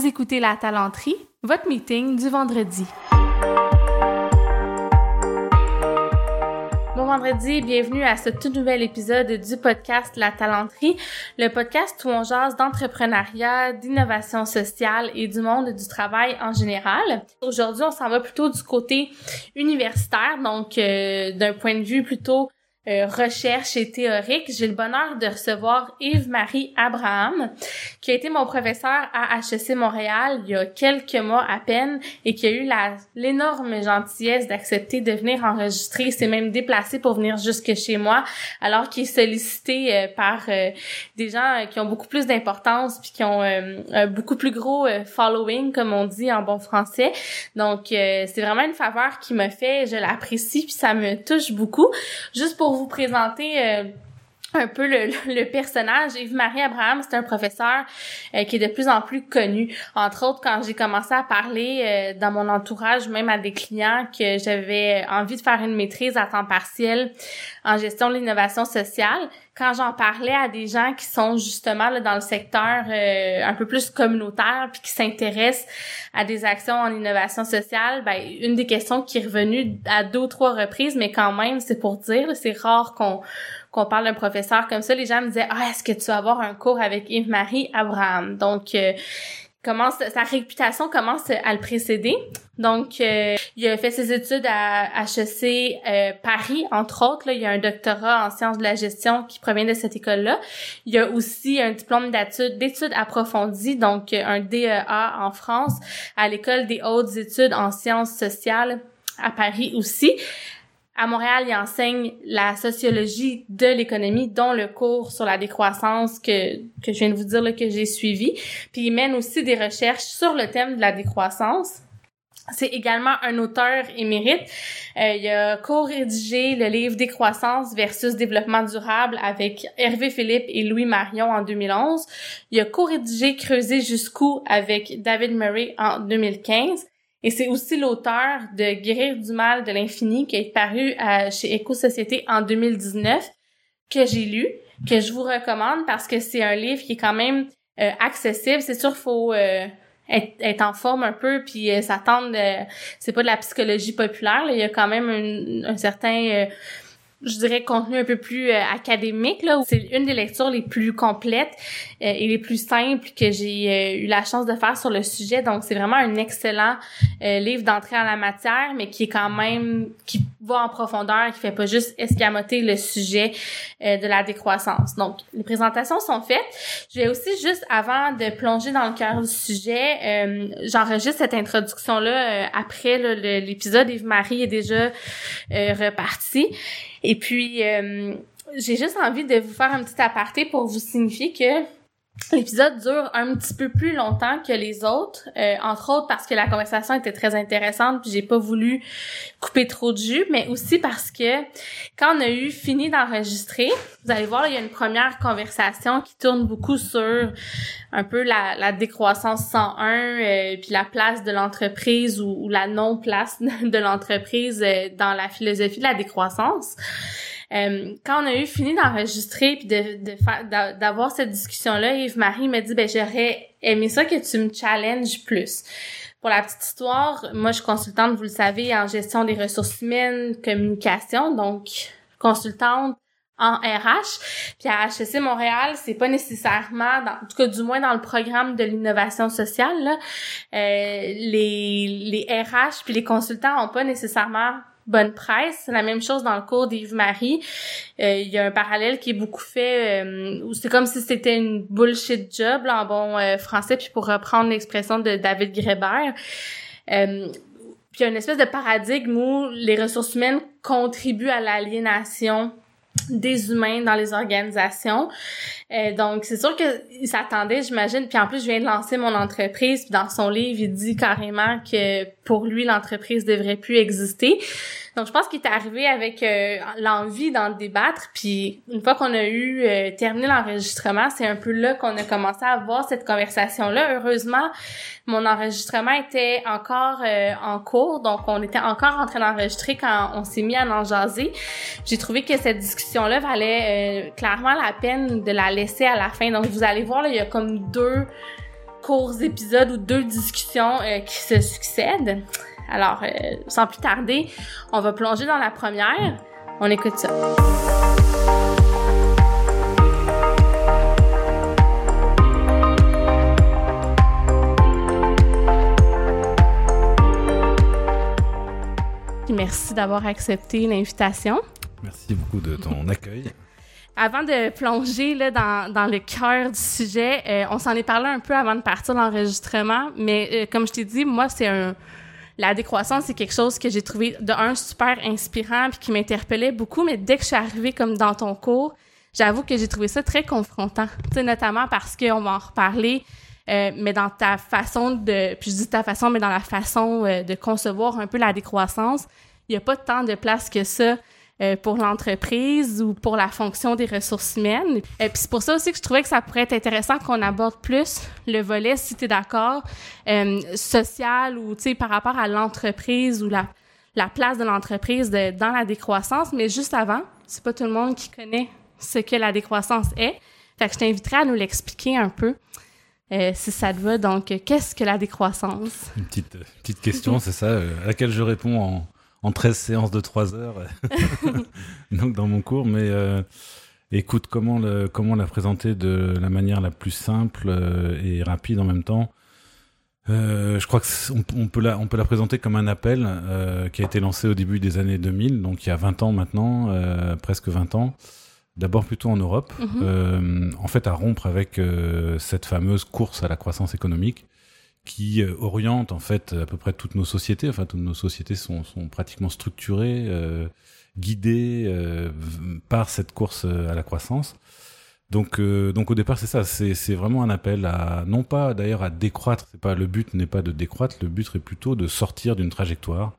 Vous écoutez La Talenterie, votre meeting du vendredi. Bon vendredi, bienvenue à ce tout nouvel épisode du podcast La Talenterie, le podcast où on jase d'entrepreneuriat, d'innovation sociale et du monde du travail en général. Aujourd'hui, on s'en va plutôt du côté universitaire, donc euh, d'un point de vue plutôt euh, recherche et théorique, j'ai le bonheur de recevoir Yves-Marie Abraham, qui a été mon professeur à HEC Montréal il y a quelques mois à peine et qui a eu l'énorme gentillesse d'accepter de venir enregistrer. Il s'est même déplacé pour venir jusque chez moi, alors qu'il est sollicité euh, par euh, des gens qui ont beaucoup plus d'importance puis qui ont un beaucoup plus gros following, comme on dit en bon français. Donc, c'est vraiment une faveur qui me fait, je l'apprécie puis ça me touche beaucoup. Juste pour vous présenter euh, un peu le, personnage. Yves-Marie Abraham, c'est un professeur euh, qui est de plus en plus connu. Entre autres, quand j'ai commencé à parler euh, dans mon entourage, même à des clients, que j'avais envie de faire une maîtrise à temps partiel en gestion de l'innovation sociale, quand j'en parlais à des gens qui sont justement là, dans le secteur euh, un peu plus communautaire puis qui s'intéressent à des actions en innovation sociale, ben une des questions qui est revenue à deux ou trois reprises, mais quand même, c'est pour dire, c'est rare qu'on qu'on parle d'un professeur comme ça, les gens me disaient ah est-ce que tu vas avoir un cours avec Yves-Marie Abraham donc euh, commence sa réputation commence à le précéder. Donc euh, il a fait ses études à HEC euh, Paris entre autres là, il a un doctorat en sciences de la gestion qui provient de cette école-là. Il a aussi un diplôme d'études d'études approfondies donc un DEA en France à l'école des hautes études en sciences sociales à Paris aussi. À Montréal, il enseigne la sociologie de l'économie, dont le cours sur la décroissance que, que je viens de vous dire là, que j'ai suivi. Puis il mène aussi des recherches sur le thème de la décroissance. C'est également un auteur émérite. Euh, il a co-rédigé le livre Décroissance versus développement durable avec Hervé Philippe et Louis Marion en 2011. Il a co-rédigé Creuser jusqu'où avec David Murray en 2015. Et c'est aussi l'auteur de Guérir du mal de l'infini qui est paru euh, chez Éco-Société en 2019 que j'ai lu, que je vous recommande parce que c'est un livre qui est quand même euh, accessible. C'est sûr, faut euh, être, en forme un peu puis s'attendre. c'est pas de la psychologie populaire. Il y a quand même un certain je dirais contenu un peu plus euh, académique là c'est une des lectures les plus complètes euh, et les plus simples que j'ai euh, eu la chance de faire sur le sujet. Donc c'est vraiment un excellent livre d'entrée en la matière mais qui est quand même qui va en profondeur qui fait pas juste escamoter le sujet de la décroissance. Donc les présentations sont faites. Je vais aussi juste avant de plonger dans le cœur du sujet j'enregistre cette introduction là après l'épisode Yves Marie est déjà reparti et puis, euh, j'ai juste envie de vous faire un petit aparté pour vous signifier que L'épisode dure un petit peu plus longtemps que les autres, euh, entre autres parce que la conversation était très intéressante puis j'ai pas voulu couper trop de jus, mais aussi parce que quand on a eu fini d'enregistrer, vous allez voir, il y a une première conversation qui tourne beaucoup sur un peu la, la décroissance 101 euh, puis la place de l'entreprise ou, la non-place de l'entreprise euh, dans la philosophie de la décroissance. Euh, quand on a eu fini d'enregistrer puis de, de d'avoir cette discussion-là, Yves-Marie m'a dit, ben j'aurais aimé ça que tu me challenges plus. Pour la petite histoire, moi je suis consultante, vous le savez, en gestion des ressources humaines, communication, donc consultante en RH. Puis à HEC Montréal, c'est pas nécessairement, en tout cas du moins dans le programme de l'innovation sociale, là, euh, les, les RH puis les consultants ont pas nécessairement bonne presse. C'est la même chose dans le cours d'Yves-Marie. Euh, il y a un parallèle qui est beaucoup fait euh, où c'est comme si c'était une bullshit job là, en bon euh, français, puis pour reprendre l'expression de David Greber. puis il y a une espèce de paradigme où les ressources humaines contribuent à l'aliénation des humains dans les organisations. Euh, donc, c'est sûr qu'il s'attendait, j'imagine. Puis en plus, je viens de lancer mon entreprise. Puis dans son livre, il dit carrément que pour lui, l'entreprise devrait plus exister. Donc, je pense qu'il est arrivé avec euh, l'envie d'en débattre. Puis une fois qu'on a eu euh, terminé l'enregistrement, c'est un peu là qu'on a commencé à avoir cette conversation-là. Heureusement, mon enregistrement était encore euh, en cours, donc on était encore en train d'enregistrer quand on s'est mis à en jaser. J'ai trouvé que cette discussion-là valait clairement la peine de la laisser à la fin. Donc, vous allez voir, là, il y a comme deux courts épisodes ou deux discussions qui se succèdent. Alors, sans plus tarder, on va plonger dans la première. On écoute ça. Merci d'avoir accepté l'invitation. Merci beaucoup de ton accueil. Avant de plonger là, dans, dans le cœur du sujet, euh, on s'en est parlé un peu avant de partir l'enregistrement, mais euh, comme je t'ai dit, moi, c'est un... La décroissance, c'est quelque chose que j'ai trouvé, de un, super inspirant, puis qui m'interpellait beaucoup, mais dès que je suis arrivée comme dans ton cours, j'avoue que j'ai trouvé ça très confrontant, notamment parce qu'on va en reparler, euh, mais dans ta façon de, puis je dis ta façon, mais dans la façon de concevoir un peu la décroissance, il n'y a pas tant de place que ça euh, pour l'entreprise ou pour la fonction des ressources humaines. Et puis c'est pour ça aussi que je trouvais que ça pourrait être intéressant qu'on aborde plus le volet, si tu es d'accord, euh, social ou par rapport à l'entreprise ou la la place de l'entreprise dans la décroissance. Mais juste avant, c'est pas tout le monde qui connaît ce que la décroissance est. Fait je t'inviterai à nous l'expliquer un peu. Euh, si ça te va. Donc, qu'est-ce que la décroissance? Une petite, petite question, c'est ça, à laquelle je réponds en, en 13 séances de 3 heures. Donc dans mon cours mais euh, écoute comment le, comment la présenter de la manière la plus simple euh, et rapide en même temps? Euh, je crois qu'on on peut la on peut la présenter comme un appel qui a été lancé au début des années 2000 donc il y a 20 ans maintenant presque 20 ans. D'abord plutôt en Europe mm-hmm. en fait à rompre avec cette fameuse course à la croissance économique qui euh, oriente en fait à peu près toutes nos sociétés. Enfin, toutes nos sociétés sont, sont pratiquement structurées, euh, guidées euh, par cette course à la croissance. Donc, donc au départ, c'est ça. C'est vraiment un appel à non pas d'ailleurs à décroître. C'est pas le but n'est pas de décroître. Le but est plutôt de sortir d'une trajectoire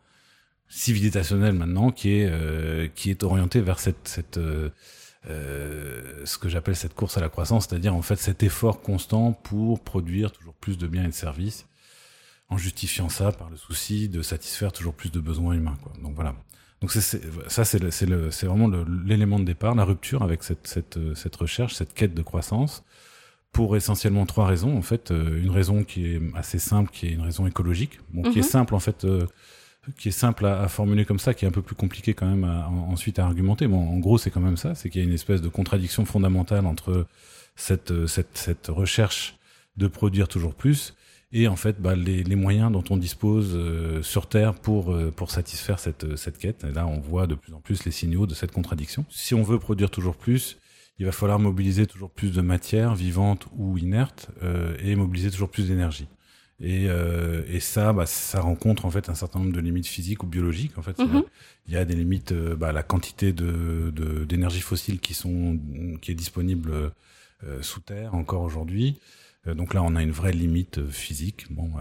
civilisationnelle maintenant qui est qui est orientée vers cette ce que j'appelle cette course à la croissance, c'est-à-dire en fait cet effort constant pour produire toujours plus de biens et de services, en justifiant ça par le souci de satisfaire toujours plus de besoins humains. Quoi. Donc voilà. Donc c'est, ça, c'est, c'est, le, c'est vraiment l'élément de départ, la rupture avec cette, cette, cette recherche, cette quête de croissance, pour essentiellement trois raisons. En fait, euh, une raison qui est assez simple, qui est une raison écologique, bon, qui est mhm. simple en fait. Euh, qui est simple à, formuler comme ça, qui est un peu plus compliqué quand même ensuite à argumenter. Bon, en gros, c'est quand même ça, c'est qu'il y a une espèce de contradiction fondamentale entre cette, cette, cette recherche de produire toujours plus et en fait bah, les, les moyens dont on dispose euh, sur Terre pour, euh, pour satisfaire cette, cette quête. Et là, on voit de plus en plus les signaux de cette contradiction. Si on veut produire toujours plus, il va falloir mobiliser toujours plus de matière vivante ou inerte euh, et mobiliser toujours plus d'énergie. Et, euh, et ça, bah, ça rencontre en fait un certain nombre de limites physiques ou biologiques. En fait, mhm. il y, a des limites, euh, bah, la quantité de d'énergie fossile qui sont qui est disponible euh, sous terre encore aujourd'hui. Euh, donc là, on a une vraie limite physique. Bon,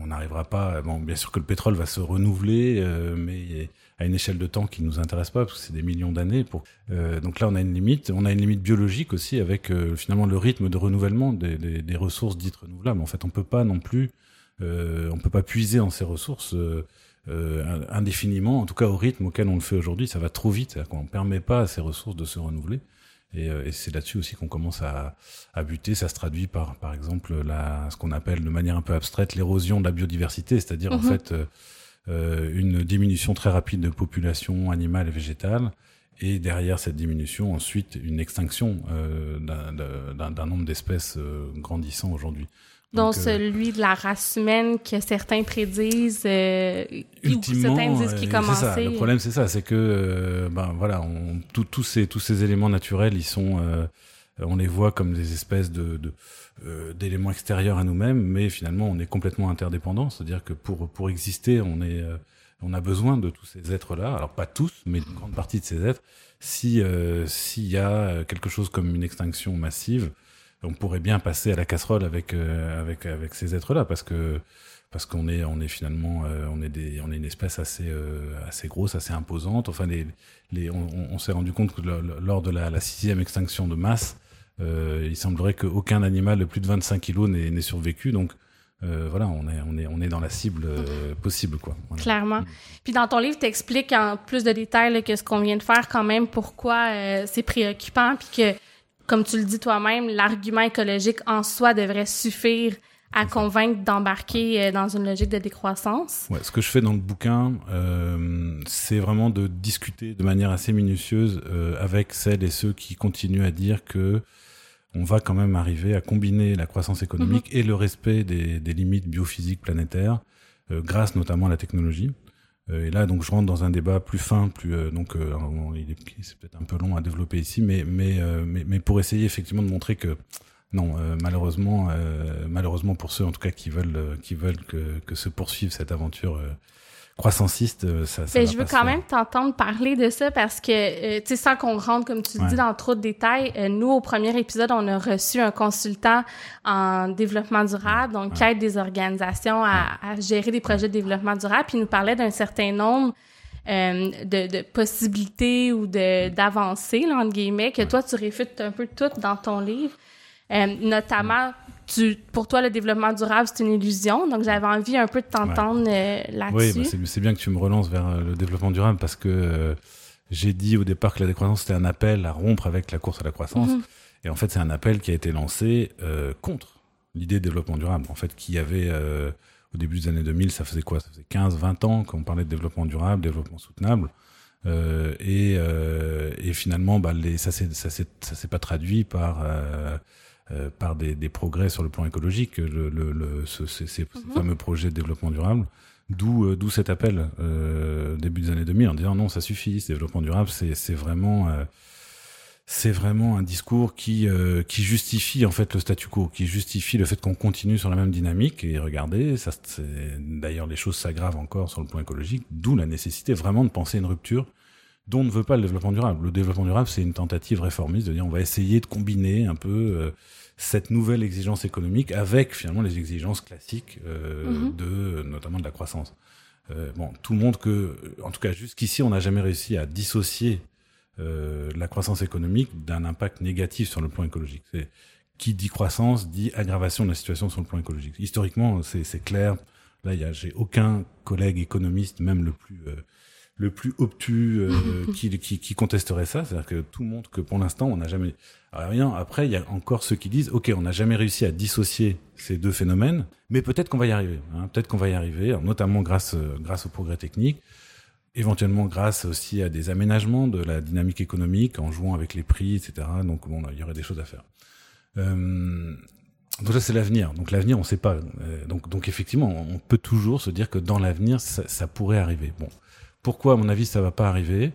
on n'arrivera pas. Bon, bien sûr que le pétrole va se renouveler, mais à une échelle de temps qui nous intéresse pas parce que c'est des millions d'années. Pour donc là, on a une limite. On a une limite biologique aussi avec finalement le rythme de renouvellement des, des, des, ressources dites renouvelables. En fait, on peut pas non plus euh, on peut pas puiser en ces ressources euh, euh, indéfiniment, en tout cas au rythme auquel on le fait aujourd'hui, ça va trop vite, on ne permet pas à ces ressources de se renouveler. Et, et c'est là-dessus aussi qu'on commence à, à, buter. Ça se traduit par, par exemple, la, ce qu'on appelle de manière un peu abstraite l'érosion de la biodiversité, c'est-à-dire en mhm. fait euh, une diminution très rapide de population animale et végétale, et derrière cette diminution, ensuite une extinction euh, d'un nombre d'espèces grandissant aujourd'hui euh, celui de la race humaine que certains prédisent, euh, ou certains disent qui commençait. Ça. Le problème, c'est ça, c'est que, euh, ben voilà, tous ces tous ces éléments naturels, ils sont, euh, on les voit comme des espèces de, de d'éléments extérieurs à nous-mêmes, mais finalement, on est complètement interdépendants. C'est-à-dire que pour pour exister, on est, on a besoin de tous ces êtres-là. Alors pas tous, mais une grande partie de ces êtres. Si s'il y a quelque chose comme une extinction massive on pourrait bien passer à la casserole avec euh, avec avec ces êtres-là parce que parce qu'on est on est finalement euh, on est des on est une espèce assez euh, assez grosse assez imposante enfin les les on, s'est rendu compte que lors de la sixième extinction de masse il semblerait qu'aucun animal de plus de 25 kilos n'ait survécu donc euh, voilà, on est, on, est, on est dans la cible possible, quoi. Clairement. Mm. Puis dans ton livre, tu expliques en plus de détails que ce qu'on vient de faire, quand même, pourquoi c'est préoccupant, puis que comme tu le dis toi-même, l'argument écologique en soi devrait suffire à convaincre d'embarquer euh, dans une logique de décroissance. Ouais, ce que je fais dans le bouquin, euh, c'est vraiment de discuter de manière assez minutieuse euh, avec celles et ceux qui continuent à dire que on va quand même arriver à combiner la croissance économique mhm. et le respect des, des limites biophysiques planétaires, euh, grâce notamment à la technologie. Euh, et là, donc, je rentre dans un débat plus fin, plus donc, c'est peut-être un peu long à développer ici, mais mais, mais mais pour essayer effectivement de montrer que non, euh, malheureusement, euh, malheureusement pour ceux en tout cas qui veulent, euh, qui veulent que, que se poursuive cette aventure croissanciste, ça, ça Mais je veux quand même t'entendre parler de ça parce que, tu sais, sans qu'on rentre, comme tu dis, dans trop de détails, nous, au premier épisode, on a reçu un consultant en développement durable, donc qui aide des organisations à, à, gérer des projets de développement durable, puis il nous parlait d'un certain nombre euh, de, de, possibilités ou de d'avancées, entre guillemets, que toi, tu réfutes un peu toutes dans ton livre. Euh, notamment, tu, pour toi, le développement durable, c'est une illusion. Donc, j'avais envie un peu de t'entendre euh, là-dessus. Oui, bah, c'est bien que tu me relances vers euh, le développement durable parce que j'ai dit au départ que la décroissance, c'était un appel à rompre avec la course à la croissance. Mhm. Et en fait, c'est un appel qui a été lancé contre l'idée de développement durable. En fait, qui avait, au début des années 2000, ça faisait quoi? Ça faisait 15, 20 ans qu'on parlait de développement durable, développement soutenable. et, et finalement, bah, les, ça s'est pas traduit par euh, par des, des, progrès sur le plan écologique, le, le, le ce, ces, ces mhm. fameux projets de développement durable. D'où euh, d'où cet appel euh, début des années 2000 en disant non ça suffit, ce développement durable c'est vraiment euh, c'est vraiment un discours qui euh, qui justifie en fait le statu quo, qui justifie le fait qu'on continue sur la même dynamique. Et regardez, ça d'ailleurs les choses s'aggravent encore sur le plan écologique, d'où la nécessité vraiment de penser une rupture dont ne veut pas le développement durable. Le développement durable, c'est une tentative réformiste de dire on va essayer de combiner un peu euh, cette nouvelle exigence économique avec finalement les exigences classiques euh, mhm. de notamment de la croissance. Euh, bon, tout le monde que, en tout cas jusqu'ici, on n'a jamais réussi à dissocier euh, la croissance économique d'un impact négatif sur le plan écologique. C'est qui dit croissance dit aggravation de la situation sur le plan écologique. Historiquement, c'est clair. Là, j'ai aucun collègue économiste, même le plus euh, le plus obtus euh, qui, qui, qui, contesterait ça. C'est-à-dire que tout montre que pour l'instant, on n'a jamais rien. Après, il y a encore ceux qui disent, ok, on n'a jamais réussi à dissocier ces deux phénomènes, mais peut-être qu'on va y arriver. Hein, peut-être qu'on va y arriver, notamment grâce euh, grâce au progrès technique, éventuellement grâce aussi à des aménagements de la dynamique économique en jouant avec les prix, etc. Donc bon, il y aurait des choses à faire. Euh, donc ça c'est l'avenir. Donc l'avenir on ne sait pas. Donc donc effectivement on peut toujours se dire que dans l'avenir ça, ça pourrait arriver. Bon pourquoi, à mon avis, ça va pas arriver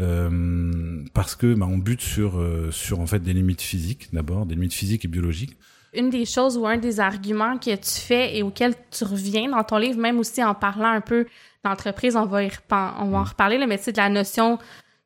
euh, Parce que bah, on bute sur euh, sur en fait des limites physiques d'abord, des limites physiques et biologiques. Une des choses ou un des arguments que tu fais et auquel tu reviens dans ton livre, même aussi en parlant un peu d'entreprise, on va y on va en mm. reparler, mais c'est de la notion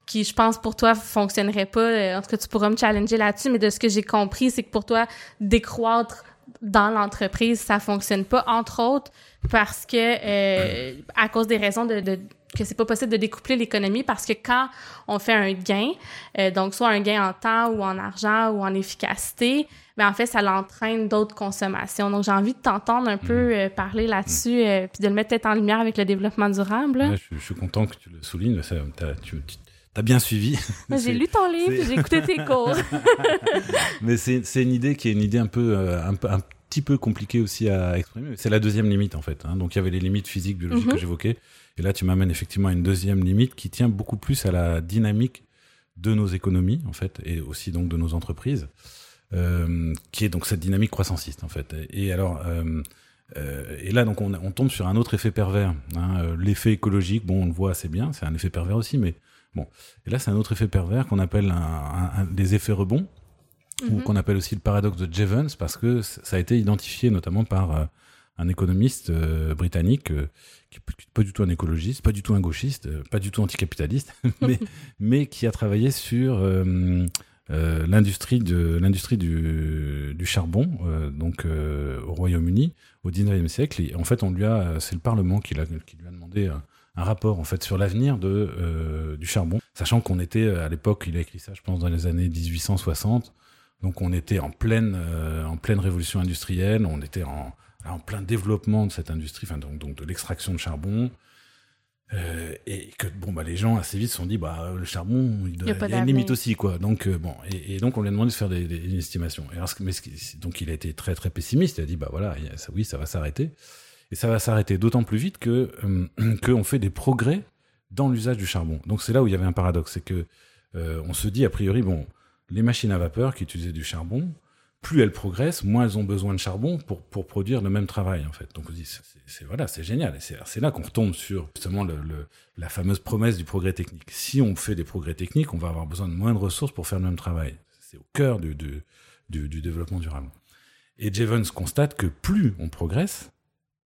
qui, je pense, pour toi, fonctionnerait pas. Euh, en tout cas, tu pourras me challenger là-dessus, mais de ce que j'ai compris, c'est que pour toi, décroître dans l'entreprise, ça fonctionne pas, entre autres parce que euh, à cause des raisons de, de que c'est pas possible de découpler l'économie parce que quand on fait un gain, euh, donc soit un gain en temps ou en argent ou en efficacité, ben en fait ça l'entraîne d'autres consommations. Donc j'ai envie de t'entendre un peu mm. euh, parler là-dessus euh, puis de le mettre peut-être en lumière avec le développement durable. je, je, suis content que tu le soulignes. Ça, tu, tu as bien suivi. J'ai lu ton livre, j'ai écouté tes cours. Mais c'est une idée qui est une idée un peu, un, peu, un petit peu compliquée aussi à exprimer. C'est la deuxième limite en fait. Hein. Donc il y avait les limites physiques, biologiques que mm-hmm. j'évoquais. Et là, tu m'amènes effectivement à une deuxième limite qui tient beaucoup plus à la dynamique de nos économies, en fait, et aussi donc de nos entreprises, euh, qui est donc cette dynamique croissanciste, en fait. Et alors, euh, euh, et là, donc, on, on, tombe sur un autre effet pervers. Hein, L'effet écologique, bon, on le voit assez bien, c'est un effet pervers aussi, mais bon. Et là, c'est un autre effet pervers qu'on appelle un, un, un, des effets rebonds, ou mhm. qu'on appelle aussi le paradoxe de Jevons, parce que ça a été identifié notamment par un économiste britannique qui n'est pas du tout un écologiste, pas du tout un gauchiste, euh, pas du tout anticapitaliste, mais, mais qui a travaillé sur euh, euh, l'industrie de l'industrie du, du charbon, euh, donc au Royaume-Uni au 19e siècle. Et en fait, on lui a, c'est le Parlement qui, a, qui lui a demandé un, un rapport en fait sur l'avenir de du charbon, sachant qu'on était à l'époque, il a écrit ça, je pense, dans les années 1860. Donc on était en pleine en pleine révolution industrielle, on était en en plein développement de cette industrie, enfin donc, donc de l'extraction de charbon. Euh, et que bon bah les gens assez vite se sont dit bah le charbon il, doit, y a, une limite aussi quoi. Donc euh, bon et, donc on lui a demandé de faire des, des, estimations. Et alors, mais donc il a été très très pessimiste. Il a dit bah voilà ça, oui ça va s'arrêter. Et ça va s'arrêter d'autant plus vite que euh, qu'on fait des progrès dans l'usage du charbon. Donc c'est là où il y avait un paradoxe. C'est que on se dit a priori bon les machines à vapeur qui utilisaient du charbon plus elles progressent, moins elles ont besoin de charbon pour, pour produire le même travail, en fait. Donc, on dit, c'est, voilà, c'est génial. Et c'est, là qu'on retombe sur, justement, le, la fameuse promesse du progrès technique. Si on fait des progrès techniques, on va avoir besoin de moins de ressources pour faire le même travail. C'est au cœur du, du, du, développement durable. Et Jevons constate que plus on progresse,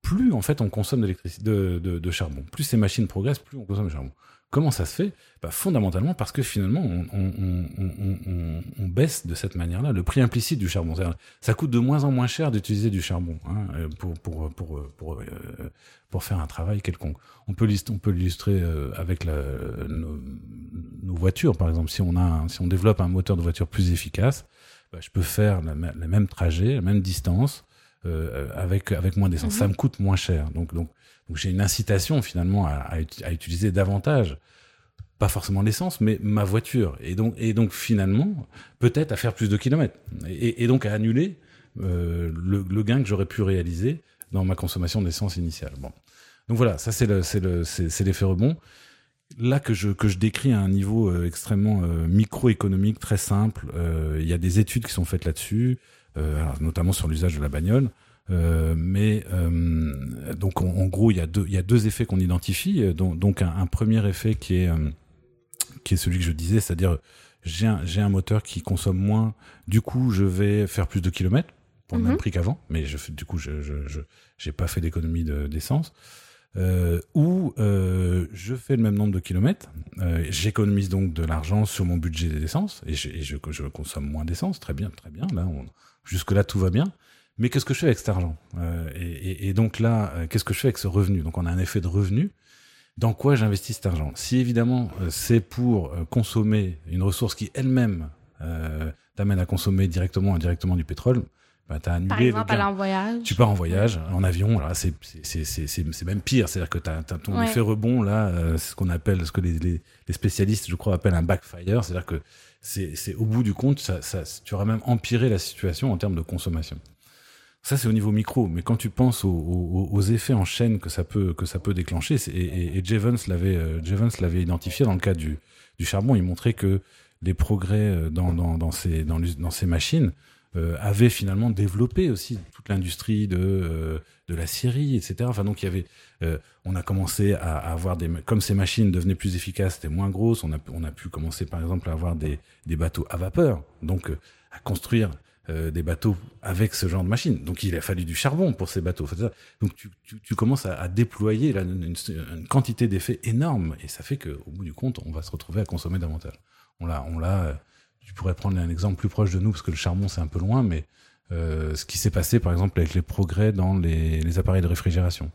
plus, en fait, on consomme de, de charbon. Plus ces machines progressent, plus on consomme de charbon. Comment ça se fait? Bah, Fondamentalement parce que finalement, on, on, on, on baisse de cette manière-là le prix implicite du charbon. Ça coûte de moins en moins cher d'utiliser du charbon hein, euh, pour, pour, pour, pour, euh, pour, faire un travail quelconque. On peut l'illustrer euh, avec la, nos, nos, voitures, par exemple. Si on, a si on développe un moteur de voiture plus efficace, bah, je peux faire le même trajet, la même distance euh, avec, avec moins d'essence. Ça mhm. me coûte moins cher. Donc, donc donc j'ai une incitation finalement à, utiliser davantage, pas forcément l'essence, mais ma voiture. Et donc, finalement, peut-être à faire plus de kilomètres. Et, donc à annuler euh, le, gain que j'aurais pu réaliser dans ma consommation d'essence initiale. Bon. Donc voilà, ça c'est le, c'est le, c'est, l'effet rebond. Là que je, décris à un niveau euh, extrêmement euh, microéconomique, très simple, il y a des études qui sont faites là-dessus, notamment sur l'usage de la bagnole. Euh, mais euh, donc en, gros, il y a deux, il y a deux effets qu'on identifie. Euh, donc, donc un, un, premier effet qui est qui est celui que je disais, c'est-à-dire j'ai un, moteur qui consomme moins, du coup je vais faire plus de kilomètres pour le même mhm. prix qu'avant, mais je, du coup je je, je j'ai pas fait d'économie de, d'essence. Euh, ou euh, je fais le même nombre de kilomètres, euh, j'économise donc de l'argent sur mon budget d'essence et, je, et je, je, consomme moins d'essence, très bien, très bien. Là, jusque là tout va bien mais qu'est-ce que je fais avec cet argent? Euh, et, et, et, donc là, euh, qu'est-ce que je fais avec ce revenu? Donc on a un effet de revenu. Dans quoi j'investis cet argent? Si évidemment euh, c'est pour consommer une ressource qui elle-même euh, t'amène à consommer directement ou indirectement du pétrole, bah, t'as annulé Par exemple, aller en voyage. Tu pars en voyage, en avion, là, c'est, c'est, c'est, c'est, même pire. C'est-à-dire que t'as, as ton effet rebond, là, c'est ce qu'on appelle, ce que les, les, les, spécialistes, je crois, appellent un backfire. C'est-à-dire que c'est, c'est au bout du compte, ça, ça, tu auras même empiré la situation en termes de consommation. Ça, c'est au niveau micro. Mais quand tu penses aux, effets en chaîne que ça peut, que ça peut déclencher, et, et, et Jevons l'avait, euh, Jevons l'avait identifié dans le cas du, charbon. Il montrait que les progrès euh, dans, dans, dans, ces, dans, ces machines euh, avaient finalement développé aussi toute l'industrie de, de la Syrie, etc. Enfin, donc il y avait, on a commencé à, avoir des, comme ces machines devenaient plus efficaces, c'était moins grosses, on a, on a pu commencer par exemple à avoir des, des bateaux à vapeur, donc à construire euh, des bateaux avec ce genre de machine. Donc il a fallu du charbon pour ces bateaux. Donc tu, tu, tu commences à, à déployer là, une, une, quantité d'effets énorme et ça fait qu'au bout du compte, on va se retrouver à consommer davantage. On l'a, on l'a. Euh, tu pourrais prendre un exemple plus proche de nous parce que le charbon c'est un peu loin, mais euh, ce qui s'est passé par exemple avec les progrès dans les, les appareils de réfrigération.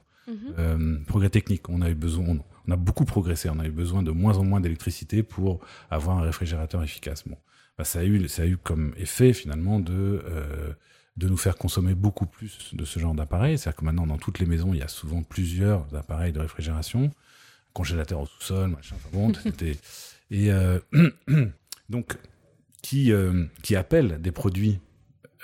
Euh, progrès technique, on a eu besoin, on, on, a beaucoup progressé, on a eu besoin de moins en moins d'électricité pour avoir un réfrigérateur efficace. Bon, bah, ça, a eu, ça a eu comme effet finalement de, euh, de nous faire consommer beaucoup plus de ce genre d'appareils. C'est-à-dire que maintenant, dans toutes les maisons, il y a souvent plusieurs appareils de réfrigération, congélateur au sous-sol, machin, enfin bon, et euh, donc qui, euh, qui appellent des produits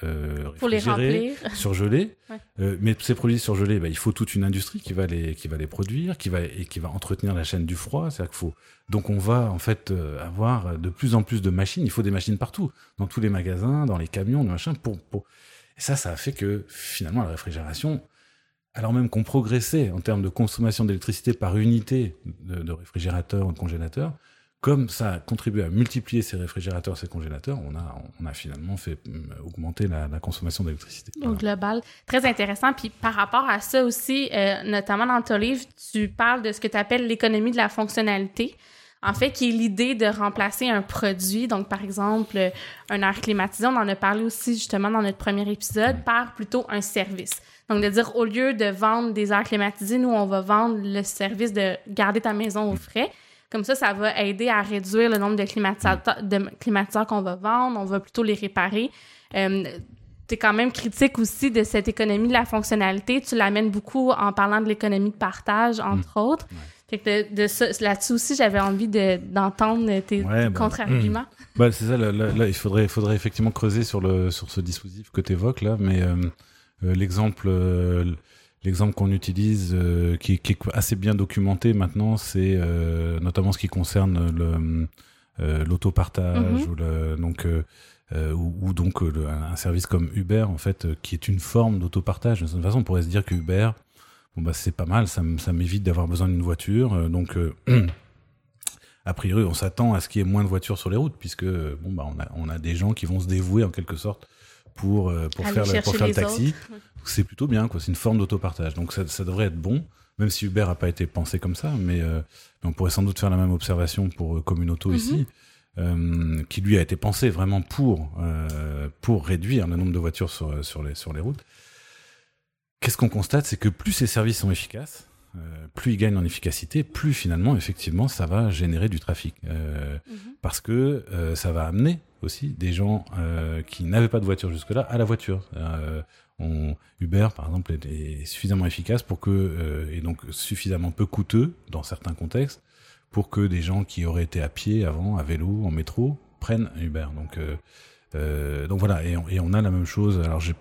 euh, pour les remplir. surgelés. ouais. euh, mais ces produits surgelés, bah, il faut toute une industrie qui va les qui va les produire, qui va et qui va entretenir la chaîne du froid. Qu'il faut donc on va en fait euh, avoir de plus en plus de machines. Il faut des machines partout, dans tous les magasins, dans les camions, de machin. Pour, pour et ça, ça a fait que finalement la réfrigération, alors même qu'on progressait en termes de consommation d'électricité par unité de, de réfrigérateur ou de congélateur, comme ça a contribué à multiplier ces réfrigérateurs, ces congélateurs, on a, on a finalement fait euh, augmenter la, la consommation d'électricité. Au global, très intéressant. Puis par rapport à ça aussi, euh, notamment dans ton livre, tu parles de ce que tu appelles l'économie de la fonctionnalité. En fait, qui est l'idée de remplacer un produit, donc par exemple un air climatisé, on en a parlé aussi justement dans notre premier épisode, par plutôt un service. Donc de dire au lieu de vendre des airs climatisés, nous on va vendre le service de garder ta maison au frais. Comme ça, ça va aider à réduire le nombre de climatiseurs, de climatiseurs qu'on va vendre. On va plutôt les réparer. Euh, tu es quand même critique aussi de cette économie de la fonctionnalité. Tu l'amènes beaucoup en parlant de l'économie de partage, entre mmh. autres. Fait que de, là-dessus aussi, j'avais envie d'entendre tes bah, contre-arguments. Bah, c'est ça, là, il faudrait, faudrait effectivement creuser sur, le, sur ce dispositif que tu évoques là, mais euh, euh, l'exemple euh, l'exemple qu'on utilise, qui, qui, est assez bien documenté maintenant, c'est notamment ce qui concerne le l'autopartage mm-hmm. ou le, donc ou, donc un service comme Uber en fait qui est une forme d'autopartage. De toute façon, on pourrait se dire que Uber bon bah c'est pas mal, ça, m'évite d'avoir besoin d'une voiture. Euh, donc euh, a priori, on s'attend à ce qu'il y ait moins de voitures sur les routes, puisque bon bah on a, on a des gens qui vont se dévouer en quelque sorte pour euh, pour faire le, pour faire le taxi. C'est plutôt bien quoi, c'est une forme d'autopartage. Donc ça, ça devrait être bon, même si Uber a pas été pensé comme ça, mais, on pourrait sans doute faire la même observation pour Communauto mhm. ici. qui lui a été pensé vraiment pour pour réduire le nombre de voitures sur sur les sur les routes Qu'est-ce qu'on constate C'est que plus ces services sont efficaces, euh, plus ils gagnent en efficacité, plus finalement, effectivement, ça va générer du trafic. Euh, mhm. Parce que euh, ça va amener aussi des gens qui n'avaient pas de voiture jusque-là à la voiture. On, Uber, par exemple, est, suffisamment efficace pour que, et donc suffisamment peu coûteux dans certains contextes, pour que des gens qui auraient été à pied avant, à vélo, en métro, prennent Uber. Euh, donc voilà, et on, et on, a la même chose. Alors j'ai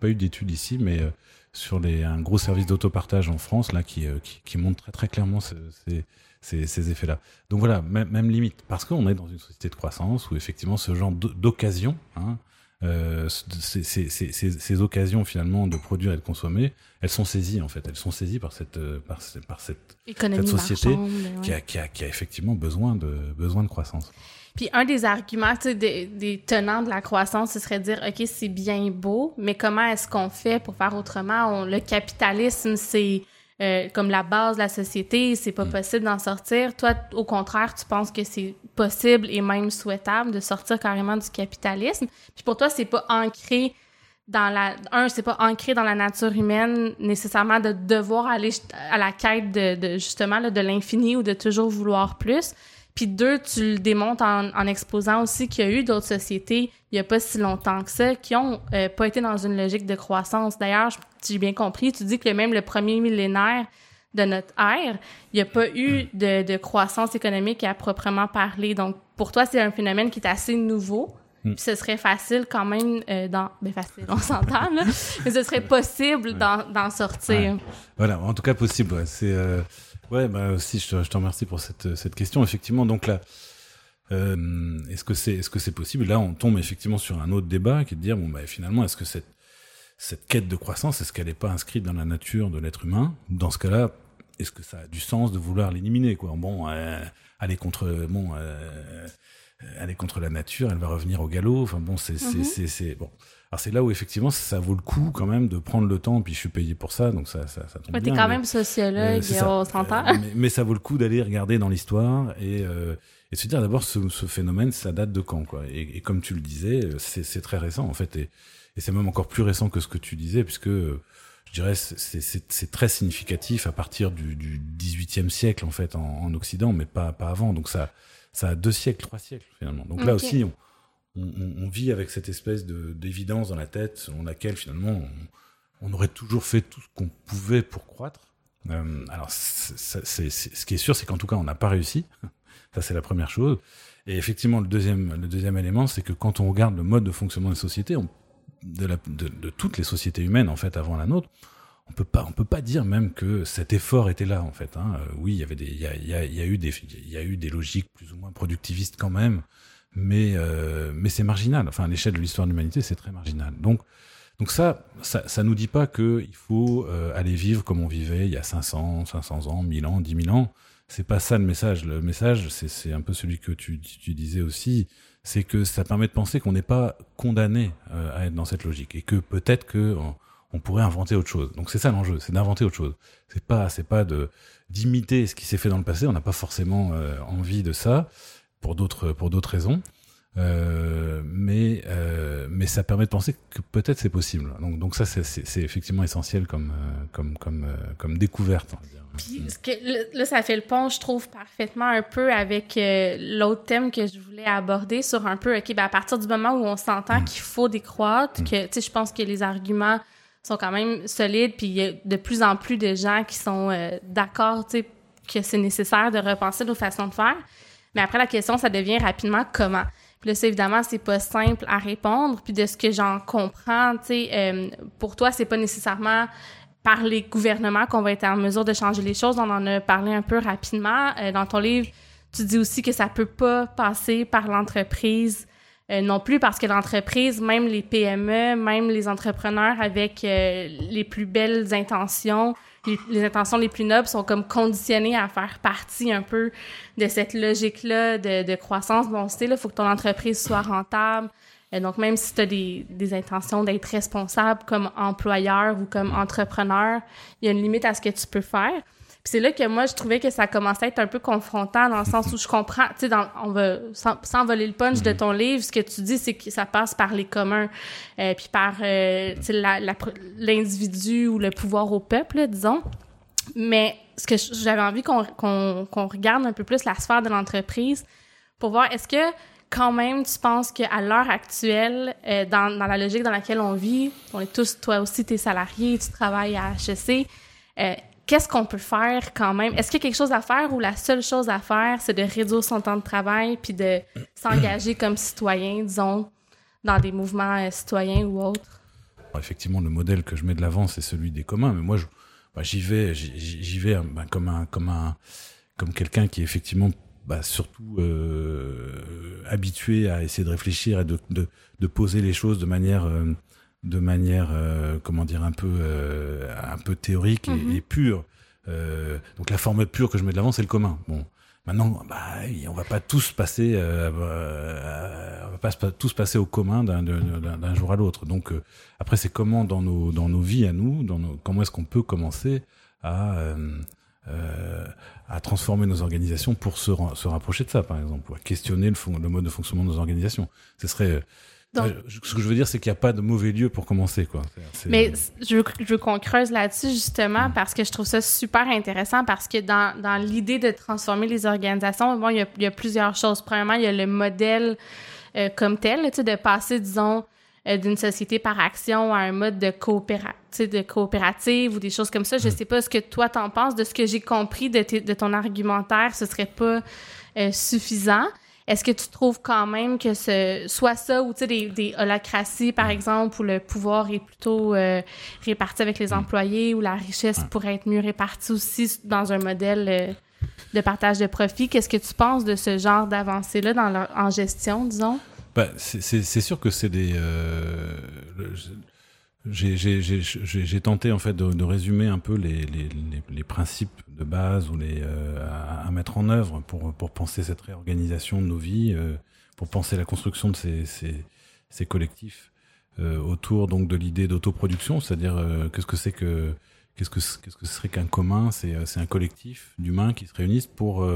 pas eu d'études ici, mais euh, sur les, un gros service d'autopartage en France là qui, euh, qui, qui, montre très très clairement ces, ces, ces effets-là. Donc voilà, même, même limite, parce qu'on est dans une société de croissance où effectivement ce genre d'occasion, hein, euh, ces, ces, ces, occasions finalement de produire et de consommer, elles sont saisies en fait, elles sont saisies par cette par, par cette, cette société qui, a, qui, a, qui a effectivement besoin de besoin de croissance. Puis un des arguments des, des, tenants de la croissance, ce serait de dire, OK, c'est bien beau, mais comment est-ce qu'on fait pour faire autrement? le capitalisme, c'est euh, comme la base de la société, c'est pas mm. possible d'en sortir. Toi, au contraire, tu penses que c'est possible et même souhaitable de sortir carrément du capitalisme. Puis pour toi, c'est pas ancré dans la un c'est pas ancré dans la nature humaine nécessairement de devoir aller à la quête de, de justement de l'infini ou de toujours vouloir plus puis deux, tu le démontres en, en exposant aussi qu'il y a eu d'autres sociétés il y a pas si longtemps que ça qui ont euh, pas été dans une logique de croissance. D'ailleurs, j'ai bien compris, tu dis que même le premier millénaire de notre ère, il n'y a pas eu de, de, croissance économique à proprement parler. Donc, pour toi, c'est un phénomène qui est assez nouveau. Hmm. Puis ce serait facile quand même euh, dans... Ben facile, on s'entend, là. mais ce serait possible d'en sortir. Voilà, en tout cas possible, ouais. C'est... Euh, Ouais, bah aussi, je te, je te remercie pour cette, cette question. Effectivement, donc là, euh, est-ce que c'est est-ce que c'est possible? Là, on tombe effectivement sur un autre débat qui est de dire bon bah finalement, est-ce que cette cette quête de croissance, est-ce qu'elle n'est pas inscrite dans la nature de l'être humain? Dans ce cas-là, est-ce que ça a du sens de vouloir l'éliminer quoi? Bon, euh, aller contre bon, euh, aller contre la nature, elle va revenir au galop. Enfin bon, c'est c'est c'est bon. Alors c'est là où effectivement ça vaut le coup quand même de prendre le temps, puis je suis payé pour ça, donc ça, ça, ça tombe bien. T'es quand même sociologue, euh, on s'entend. Euh, mais, ça vaut le coup d'aller regarder dans l'histoire et, euh, et se dire d'abord ce, ce, phénomène, ça date de quand quoi. Et, et comme tu le disais, c'est très récent en fait, et, et c'est même encore plus récent que ce que tu disais, puisque je dirais c'est très significatif à partir du, du 18e siècle en fait en, en Occident, mais pas, pas avant. Donc ça, ça a deux siècles, trois siècles finalement. Donc là aussi, on, on, vit avec cette espèce d'évidence dans la tête selon laquelle finalement on, aurait toujours fait tout ce qu'on pouvait pour croître. Euh, alors, ce qui est sûr, c'est qu'en tout cas, on n'a pas réussi. Ça, c'est la première chose. Et effectivement, le deuxième, élément, c'est que quand on regarde le mode de fonctionnement des sociétés, de, toutes les sociétés humaines en fait avant la nôtre, on peut pas, peut pas dire même que cet effort était là en fait. Hein. Euh, oui, il y avait des, il y a eu des logiques plus ou moins productivistes quand même mais euh, mais c'est marginal. Enfin, à l'échelle de l'histoire de l'humanité, c'est très marginal. Donc donc ça, ça, ça nous dit pas que il faut euh, aller vivre comme on vivait il y a 500, 500 ans, 1000 ans, 10 000 ans. C'est pas ça le message. Le message, c'est un peu celui que tu, tu disais aussi, c'est que ça permet de penser qu'on n'est pas condamné euh, à être dans cette logique et que peut-être que on, pourrait inventer autre chose. Donc c'est ça l'enjeu, c'est d'inventer autre chose. C'est pas c'est pas de d'imiter ce qui s'est fait dans le passé. On n'a pas forcément envie de ça pour d'autres pour d'autres raisons. Euh, mais euh, mais ça permet de penser que peut-être c'est possible. Donc donc ça c'est effectivement essentiel comme euh, comme comme comme découverte. Puis ce que, là ça fait le pont je trouve parfaitement un peu avec euh, l'autre thème que je voulais aborder sur un peu ok ben à partir du moment où on s'entend mm. qu'il faut décroître mm. que tu sais je pense que les arguments sont quand même solides puis il y a de plus en plus de gens qui sont d'accord tu sais que c'est nécessaire de repenser nos façons de faire. Mais après, la question, ça devient rapidement comment. Puis là, c'est évidemment, c'est pas simple à répondre. Puis de ce que j'en comprends, tu sais, euh, pour toi, c'est pas nécessairement par les gouvernements qu'on va être en mesure de changer les choses. On en a parlé un peu rapidement. Euh, dans ton livre, tu dis aussi que ça peut pas passer par l'entreprise euh, non plus parce que l'entreprise, même les PME, même les entrepreneurs avec les plus belles intentions, les, intentions les plus nobles sont comme conditionnés à faire partie un peu de cette logique-là de, de croissance. Bon, sais, là, faut que ton entreprise soit rentable. Euh, donc, même si tu as des, des intentions d'être responsable comme employeur ou comme entrepreneur, il y a une limite à ce que tu peux faire. Puis c'est là que moi, je trouvais que ça commençait à être un peu confrontant dans le sens où je comprends, tu sais, on va, sans, voler le punch de mhm. ton livre, ce que tu dis, c'est que ça passe par les communs, euh, puis par, euh, l'individu ou le pouvoir au peuple, disons. Mais ce que j'avais envie qu'on qu'on regarde un peu plus la sphère de l'entreprise pour voir est-ce que quand même tu penses qu'à l'heure actuelle, euh, dans, dans la logique dans laquelle on vit, on est tous, toi aussi, t'es salarié, tu travailles à HEC, euh, qu'est-ce qu'on peut faire quand même? Est-ce qu'il y a quelque chose à faire ou la seule chose à faire, c'est de réduire son temps de travail puis de s'engager comme citoyen, disons, dans des mouvements euh, citoyens ou autres? Effectivement, le modèle que je mets de l'avant, c'est celui des communs. Mais moi, bah, j'y vais, j'y vais bah, comme un, comme un, comme quelqu'un qui est effectivement bah, surtout euh, habitué à essayer de réfléchir et de, de, de poser les choses de manière euh, de manière, euh, comment dire, un peu, euh, un peu théorique et, mhm. pure. Euh, donc la forme pure que je mets de l'avant, c'est le commun. Bon, maintenant, bah, on va pas tous passer, on va pas tous passer au commun d'un jour à l'autre. Donc après, c'est comment dans nos, dans nos vies à nous, dans nos, comment est-ce qu'on peut commencer à à transformer nos organisations pour se, se rapprocher de ça, par exemple, ou à questionner le, le mode de fonctionnement de nos organisations. Ce serait ce que je veux dire, c'est qu'il n'y a pas de mauvais lieu pour commencer, quoi. Mais je veux, je veux qu'on creuse là-dessus justement mm. parce que je trouve ça super intéressant parce que dans, dans l'idée de transformer les organisations, bon, il y a, il y a plusieurs choses. Premièrement, il y a le modèle euh, comme tel, tu sais, de passer, disons, euh, d'une société par action à un mode de, coopéra de coopérative ou des choses comme ça. Je mm. sais pas ce que toi t'en penses. De ce que j'ai compris de, de ton argumentaire, ce serait pas euh, suffisant. Est-ce que tu trouves quand même que ce soit ça ou tu sais des, des holacraties par exemple où le pouvoir est plutôt euh, réparti avec les mm. employés ou la richesse pourrait être mieux répartie aussi dans un modèle euh, de partage de profit? Qu'est-ce que tu penses de ce genre d'avancée là dans en gestion disons? Ben, c'est sûr que c'est des euh, j'ai tenté en fait de, de, résumer un peu les, les, les, principes de base ou les euh, à, mettre en œuvre pour pour penser cette réorganisation de nos vies, euh, pour penser la construction de ces ces, ces collectifs euh, autour donc de l'idée d'autoproduction, c'est-à-dire euh, qu'est-ce que c'est que qu'est-ce que qu'est-ce que ce serait qu'un commun? C'est c'est un collectif d'humains qui se réunissent pour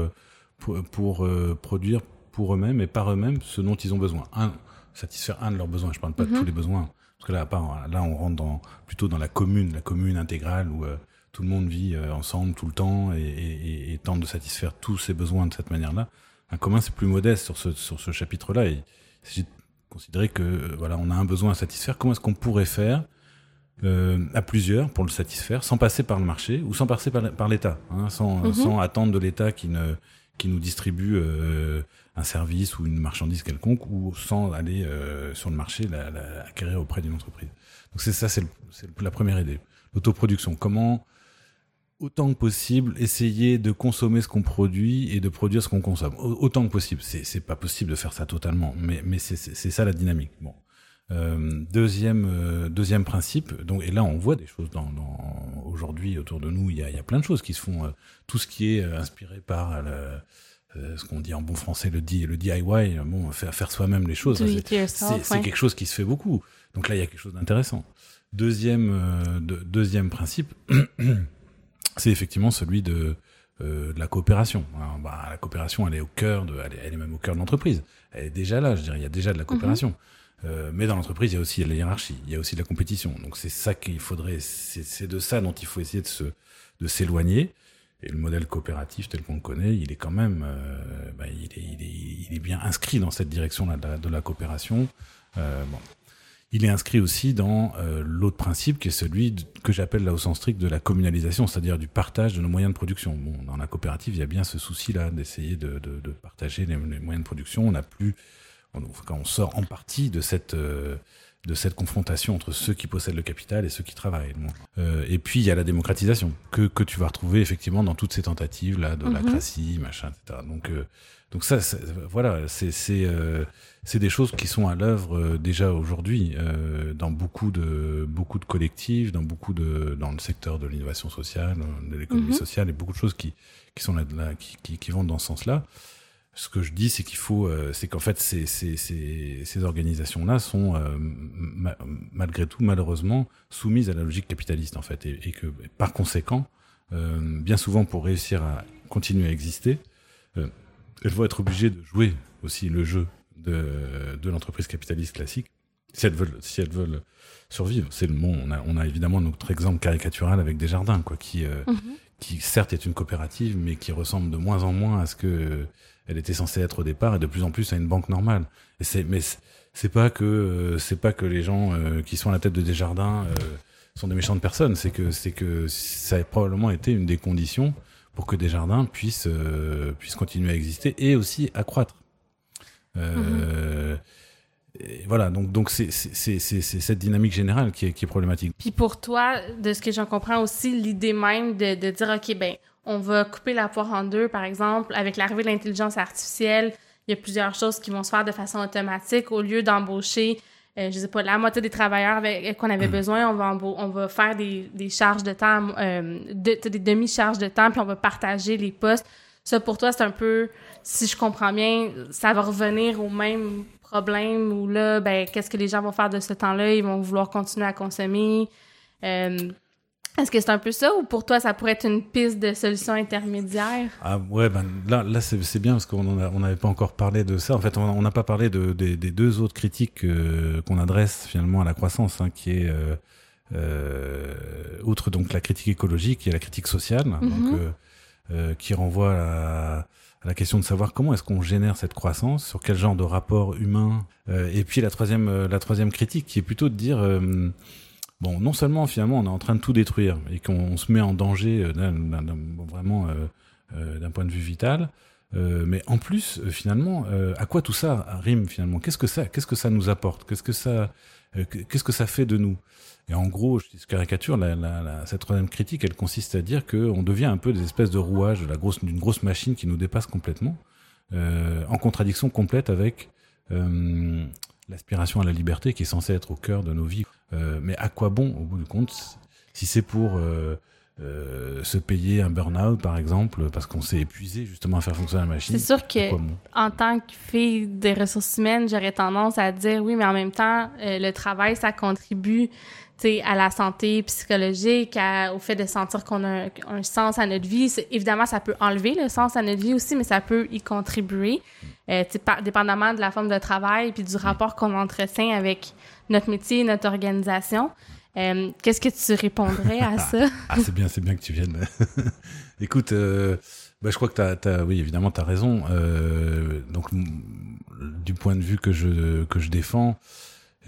pour, pour produire pour eux-mêmes et par eux-mêmes ce dont ils ont besoin. Un, satisfaire un de leurs besoins. Je parle pas de mm-hmm. tous les besoins parce que là, part, là, on rentre dans, plutôt dans la commune, la commune intégrale où euh, tout le monde vit euh, ensemble tout le temps et, et, et, tente de satisfaire tous ses besoins de cette manière-là. Un commun, c'est plus modeste sur ce, sur ce chapitre-là. Il s'agit de considérer que euh, voilà, on a un besoin à satisfaire. Comment est-ce qu'on pourrait faire euh, à plusieurs pour le satisfaire, sans passer par le marché ou sans passer par, par l'État, hein, sans, mm-hmm. sans attendre de l'État qui ne qui nous distribue euh, un service ou une marchandise quelconque ou sans aller euh, sur le marché la, acquérir auprès d'une entreprise. Donc c'est ça, c'est la première idée. L'autoproduction. Comment autant que possible essayer de consommer ce qu'on produit et de produire ce qu'on consomme? Autant que possible. C'est pas possible de faire ça totalement, mais mais c'est ça la dynamique. Bon. Euh, deuxième euh, deuxième principe. Donc et là on voit des choses dans, aujourd'hui autour de nous. Il y a y a plein de choses qui se font. Tout ce qui est inspiré par euh, ce qu'on dit en bon français le, le DIY, bon, faire, faire soi-même les choses, c'est quelque chose qui se fait beaucoup. Donc là, il y a quelque chose d'intéressant. Deuxième, euh, de, deuxième principe, c'est effectivement celui de, euh, de la coopération. Alors, bah, la coopération, elle est au cœur de, elle est, elle est, même au cœur de l'entreprise. Elle est déjà là, je dirais, il y a déjà de la coopération. Mm-hmm. mais dans l'entreprise, il y a aussi la hiérarchie, il y a aussi de la compétition. Donc c'est ça qu'il faudrait, c'est de ça dont il faut essayer de se, de s'éloigner. Et le modèle coopératif tel qu'on le connaît, il est quand même, euh, bah, il, est, bien inscrit dans cette direction-là de, de, la coopération. Euh, il est inscrit aussi dans euh, l'autre principe qui est celui que j'appelle là au sens strict de la communalisation, c'est-à-dire du partage de nos moyens de production. Dans la coopérative, il y a bien ce souci-là d'essayer de, partager les, moyens de production. On n'a plus, quand on sort en partie de cette de cette confrontation entre ceux qui possèdent le capital et ceux qui travaillent. Euh, et puis il y a la démocratisation que, que tu vas retrouver effectivement dans toutes ces tentatives là de la mhm. cratie, machin, etc. Donc euh, donc ça, voilà, c'est c'est euh, c'est des choses qui sont à l'œuvre euh, déjà aujourd'hui euh, dans beaucoup de beaucoup de collectifs, dans beaucoup de dans le secteur de l'innovation sociale, de l'économie mhm. sociale, et beaucoup de choses qui qui sont là, là qui, qui, qui vont dans ce sens-là. Ce que je dis, c'est qu'il faut, c'est qu'en fait, ces, ces, ces, ces organisations-là sont malgré tout, malheureusement, soumises à la logique capitaliste, en fait, et, et que par conséquent, bien souvent, pour réussir à continuer à exister, elles vont être obligées de jouer aussi le jeu de, de l'entreprise capitaliste classique si elles veulent, si elles veulent survivre. C'est le bon. On a, on a évidemment notre exemple caricatural avec Desjardins, quoi, qui, euh, mhm. qui certes est une coopérative, mais qui ressemble de moins en moins à ce que elle était censée être au départ et de plus en plus à une banque normale. Et c'est, mais c'est pas que euh, c'est pas que les gens euh, qui sont à la tête de Desjardins sont des méchantes personnes. C'est que c'est que ça a probablement été une des conditions pour que Desjardins puissent euh, puissent continuer à exister et aussi accroître. Euh, voilà, donc donc c'est c'est c'est cette dynamique générale qui est qui est problématique. Puis pour toi, de ce que j'en comprends aussi, l'idée même de de dire ok ben on va couper la poire en deux, par exemple, avec l'arrivée de l'intelligence artificielle, il y a plusieurs choses qui vont se faire de façon automatique au lieu d'embaucher euh, je sais pas, la moitié des travailleurs qu'on avait mm. besoin, on va, on va faire des, des charges de temps, euh, de, des demi-charges de temps, puis on va partager les postes. Ça, pour toi, c'est un peu, si je comprends bien, ça va revenir au même problème où là, ben, qu'est-ce que les gens vont faire de ce temps-là? Ils vont vouloir continuer à consommer. Euh, est-ce que c'est un peu ça ou pour toi ça pourrait être une piste de solution intermédiaire? Ah ouais ben là là c'est bien parce qu'on on n'avait pas encore parlé de ça. En fait on n'a pas parlé de, des deux autres critiques euh, qu'on adresse finalement à la croissance, hein, qui est euh, euh, outre donc la critique écologique, il y a la critique sociale, donc mm-hmm. euh, qui renvoie à, à, la question de savoir comment est-ce qu'on génère cette croissance, sur quel genre de rapport humain. et puis la troisième la troisième critique qui est plutôt de dire bon, non seulement finalement on est en train de tout détruire et qu'on se met en danger euh, vraiment euh, euh, d'un point de vue vital, mais en plus finalement, à quoi tout ça rime finalement? Qu'est-ce que ça, qu'est-ce que ça nous apporte? Qu'est-ce que ça, qu'est-ce que ça fait de nous? Et en gros, je caricature, cette troisième critique, elle consiste à dire qu'on devient un peu des espèces de rouages d'une grosse machine qui nous dépasse complètement, en contradiction complète avec l'aspiration à la liberté qui est censée être au cœur de nos vies. Euh, mais à quoi bon, au bout du compte, si c'est pour euh, euh, se payer un burn-out, par exemple, parce qu'on s'est épuisé justement à faire fonctionner la machine. C'est sûr que, en tant que fille des ressources humaines, j'aurais tendance à dire oui, mais en même temps, le travail, ça contribue à la santé psychologique, au fait de sentir qu'on a un, sens à notre vie. Évidemment, ça peut enlever le sens à notre vie aussi, mais ça peut y contribuer, euh, dépendamment de la forme de travail puis du rapport qu'on entretient avec notre métier, notre organisation. Euh, Qu'est-ce que tu répondrais à ça? ah, c'est bien, c'est bien que tu viennes. Écoute, euh, bah, je crois que tu as, oui, évidemment, raison. Donc, du point de vue que je, que je défends,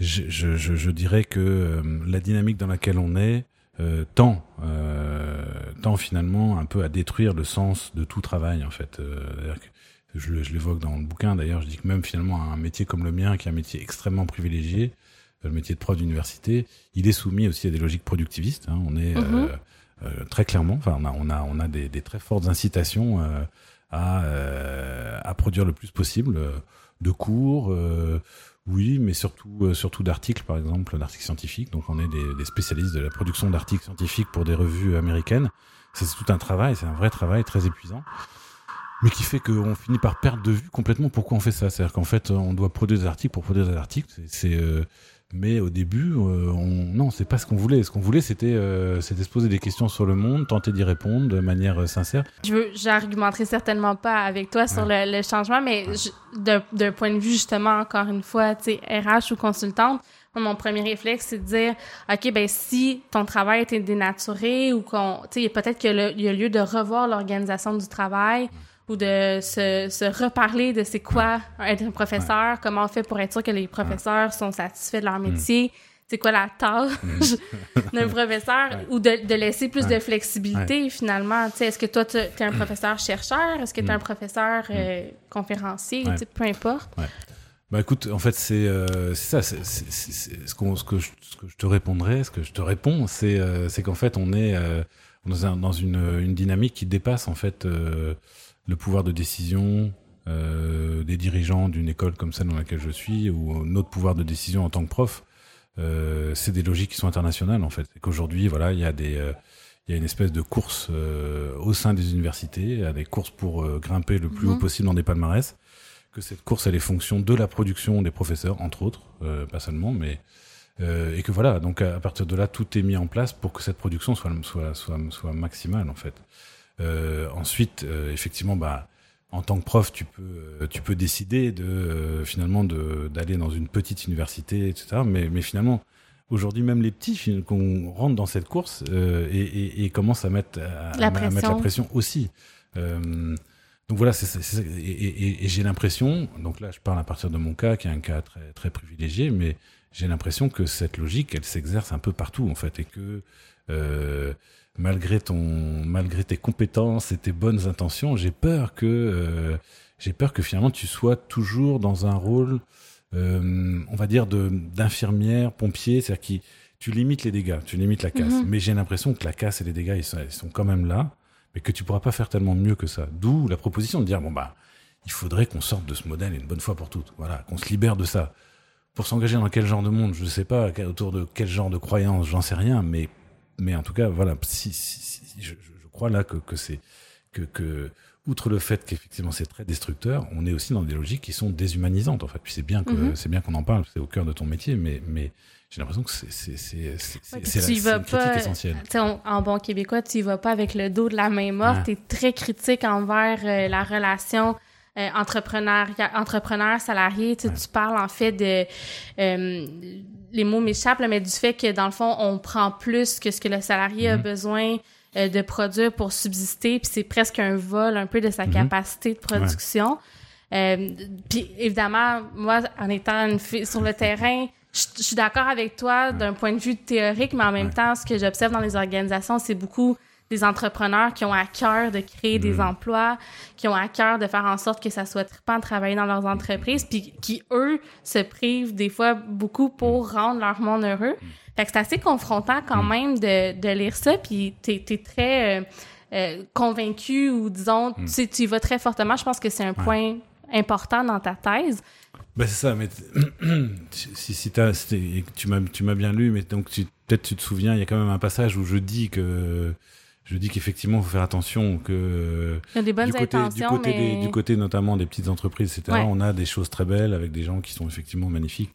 je, je, je, dirais que euh, la dynamique dans laquelle on est euh, tend, euh, tend finalement un peu à détruire le sens de tout travail en fait. Euh, je, je l'évoque dans le bouquin d'ailleurs, je dis que même finalement un métier comme le mien, qui est un métier extrêmement privilégié, le métier de prof d'université, il est soumis aussi à des logiques productivistes. Hein. On est euh, très clairement, enfin on a on a on a des, des très fortes incitations à à produire le plus possible de cours oui, mais surtout, euh, surtout d'articles, par exemple, d'articles scientifiques. Donc, on est des, des spécialistes de la production d'articles scientifiques pour des revues américaines. C'est tout un travail, c'est un vrai travail très épuisant, mais qui fait qu'on finit par perdre de vue complètement pourquoi on fait ça. C'est-à-dire qu'en fait, on doit produire des articles pour produire des articles. C'est euh, mais au début, euh, on... non, c'est pas ce qu'on voulait. Ce qu'on voulait, c'était euh, c'était se poser des questions sur le monde, tenter d'y répondre de manière euh, sincère. Je veux, j'argumenterai certainement pas avec toi sur le, le, changement, mais d'un point de vue justement, encore une fois, tu sais, RH ou consultante, mon premier réflexe, c'est de dire, OK, ben si ton travail était dénaturé ou qu'on, tu sais, peut-être qu'il y a lieu de revoir l'organisation du travail ou de se, se reparler de c'est quoi être un professeur, comment on fait pour être sûr que les professeurs sont satisfaits de leur mm. métier, c'est quoi la tâche mm. d'un professeur, ou de, de, laisser plus de flexibilité finalement? Est-ce que toi, tu es un professeur chercheur? Est-ce que tu es un professeur euh, conférencier? Peu importe. Bah écoute, en fait, c'est euh, ça. C'est, ce, ce, que je, ce que je te répondrai, ce que je te réponds, c'est euh, qu'en fait, on est euh, dans, dans une, une, dynamique qui dépasse en fait euh, le pouvoir de décision euh, des dirigeants d'une école comme celle dans laquelle je suis, ou notre pouvoir de décision en tant que prof. c'est des logiques qui sont internationales en fait. Et qu'aujourd'hui, voilà, il y a des il y a une espèce de course au sein des universités, des courses pour grimper le plus haut mhm. possible dans des palmarès que cette course elle est fonction de la production des professeurs entre autres, euh, pas seulement, mais euh, et que voilà, donc à, partir de là, tout est mis en place pour que cette production soit soit soit, soit maximale en fait. Euh, ensuite, euh, effectivement, bah en tant que prof, tu peux tu peux décider de euh, finalement d'aller dans une petite université, etc. Mais mais finalement aujourd'hui même les petits qu'on rentre dans cette course et, et, et, commencent à mettre à, à mettre la pression aussi. Euh, donc voilà, c'est, et, et, j'ai l'impression, donc là je parle à partir de mon cas, qui est un cas très, très privilégié, mais j'ai l'impression que cette logique, elle s'exerce un peu partout en fait, et que euh, malgré ton, malgré tes compétences et tes bonnes intentions, j'ai peur que, euh, j'ai peur que finalement tu sois toujours dans un rôle, euh, on va dire de d'infirmière, pompier, c'est-à-dire qui tu limites les dégâts, tu limites la casse, mm-hmm. mais j'ai l'impression que la casse et les dégâts ils sont, ils sont quand même là mais que tu pourras pas faire tellement mieux que ça. D'où la proposition de dire bon bah il faudrait qu'on sorte de ce modèle une bonne fois pour toutes. Voilà, qu'on se libère de ça. Pour s'engager dans quel genre de monde, je ne sais pas, autour de quel genre de croyances, j'en sais rien, mais mais en tout cas voilà, si, si, je, je, crois là que, que c'est que, que outre le fait qu'effectivement c'est très destructeur, on est aussi dans des logiques qui sont déshumanisantes en fait. Puis c'est bien que mm-hmm. c'est bien qu'on en parle, c'est au cœur de ton métier, mais mais j'ai l'impression que c'est c'est c'est une critique essentielle. En, bon québécois, tu y vas pas avec le dos de la main morte. Tu es très critique envers euh, la relation euh, entrepreneur entrepreneur salarié. Tu, tu parles en fait de euh, les mots m'échappent, mais du fait que dans le fond, on prend plus que ce que le salarié a mm-hmm. besoin euh, de produire pour subsister, puis c'est presque un vol un peu de sa mm-hmm. capacité de production. Euh, puis évidemment, moi, en étant une fille sur le terrain, je, suis d'accord avec toi d'un point de vue théorique, mais en même temps, ce que j'observe dans les organisations, c'est beaucoup des entrepreneurs qui ont à cœur de créer des mm. emplois, qui ont à cœur de faire en sorte que ça soit trippant de travailler dans leurs entreprises, puis qui, eux, se privent des fois beaucoup pour rendre leur monde heureux. Mm. Fait que c'est assez confrontant quand même de, de lire ça, puis t'es es très euh, euh, convaincu ou disons, tu, tu y vas très fortement. Je pense que c'est un point important dans ta thèse. Ben c'est ça, mais si, si tu m'as tu m'as bien lu, mais donc peut-être tu te souviens, il y a quand même un passage où je dis que je dis qu'effectivement il faut faire attention que il y a des bonnes du côté, du côté, mais... du côté notamment des petites entreprises, etc. On a des choses très belles avec des gens qui sont effectivement magnifiques.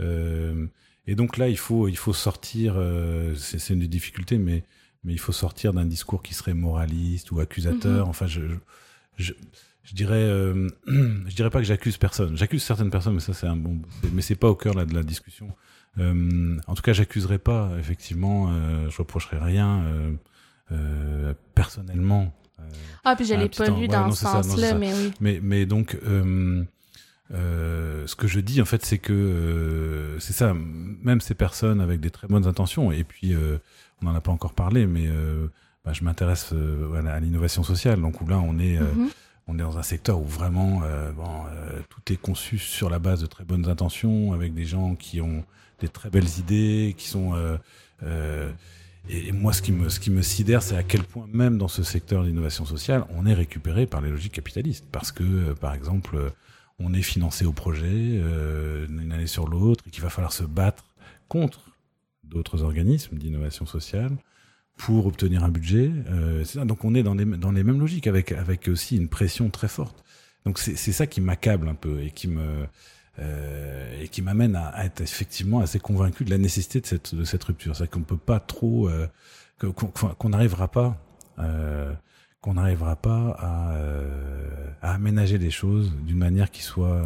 Euh, et donc là, il faut il faut sortir. Euh, c'est une des difficultés, mais mais il faut sortir d'un discours qui serait moraliste ou accusateur. Mm-hmm. Enfin, je, je je dirais, euh, je dirais pas que j'accuse personne. J'accuse certaines personnes, mais ça c'est un bon, mais c'est pas au cœur là de la discussion. Euh, en tout cas, j'accuserai pas. Effectivement, euh, je reprocherai rien euh, euh personnellement. Euh, ah puis je l'ai pas lu dans ce sens-là, mais oui. Mais mais donc. ce que je dis en fait, c'est que c'est ça. Même ces personnes avec des très bonnes intentions, et puis on n'en a pas encore parlé, mais bah, je m'intéresse à l'innovation sociale. Donc où là, on est mm-hmm on est dans un secteur où vraiment euh, bon, euh, tout est conçu sur la base de très bonnes intentions, avec des gens qui ont des très belles idées, qui sont euh, euh et moi, ce qui me, ce qui me sidère, c'est à quel point même dans ce secteur d'innovation sociale, on est récupéré par les logiques capitalistes, parce que par exemple, on est financé au projet une année sur l'autre, et qu'il va falloir se battre contre d'autres organismes d'innovation sociale pour obtenir un budget. Euh, donc on est dans les, dans les mêmes logiques, avec, avec aussi une pression très forte. Donc c'est ça qui m'accable un peu et qui me euh, et qui m'amène à, à, être effectivement assez convaincu de la nécessité de cette, de cette rupture. C'est qu'on ne peut pas trop, euh, qu'on n'arrivera pas, euh, qu'on n'arrivera pas à, euh, à, aménager les choses d'une manière qui soit,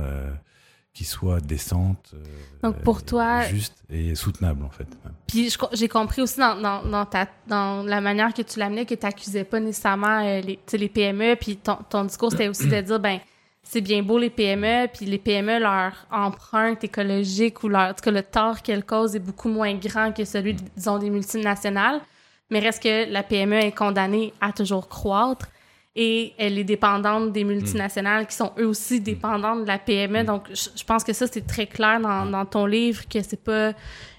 qui soit décente, Donc pour toi, juste et soutenable en fait. Puis j'ai compris aussi dans, dans, dans, ta, dans la manière que tu l'amenais que tu n'accusais pas nécessairement les, les PME, puis ton, ton discours c'était aussi de dire ben c'est bien beau les PME, puis les PME, leur empreinte écologique ou leur, en tout cas, le tort qu'elles causent est beaucoup moins grand que celui, disons, des multinationales. Mais reste que la PME est condamnée à toujours croître et elle est dépendante des multinationales qui sont eux aussi dépendantes de la PME. Donc, je, pense que ça, c'est très clair dans, dans ton livre que c'est pas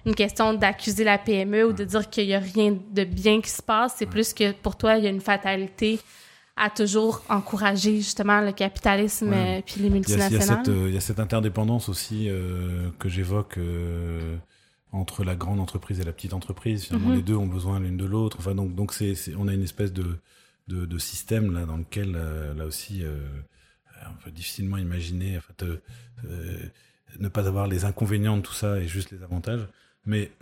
une question d'accuser la PME ou de dire qu'il y a rien de bien qui se passe. C'est plus que pour toi, il y a une fatalité à toujours encourager justement le capitalisme et euh, puis les multinationales. Euh, il y, a cette, interdépendance aussi euh, que j'évoque entre la grande entreprise et la petite entreprise. Finalement, mhm. les deux ont besoin l'une de l'autre. Enfin, donc, donc c'est, on a une espèce de, de, de, système là dans lequel là aussi on peut difficilement imaginer en fait, ne pas avoir les inconvénients de tout ça et juste les avantages. Mais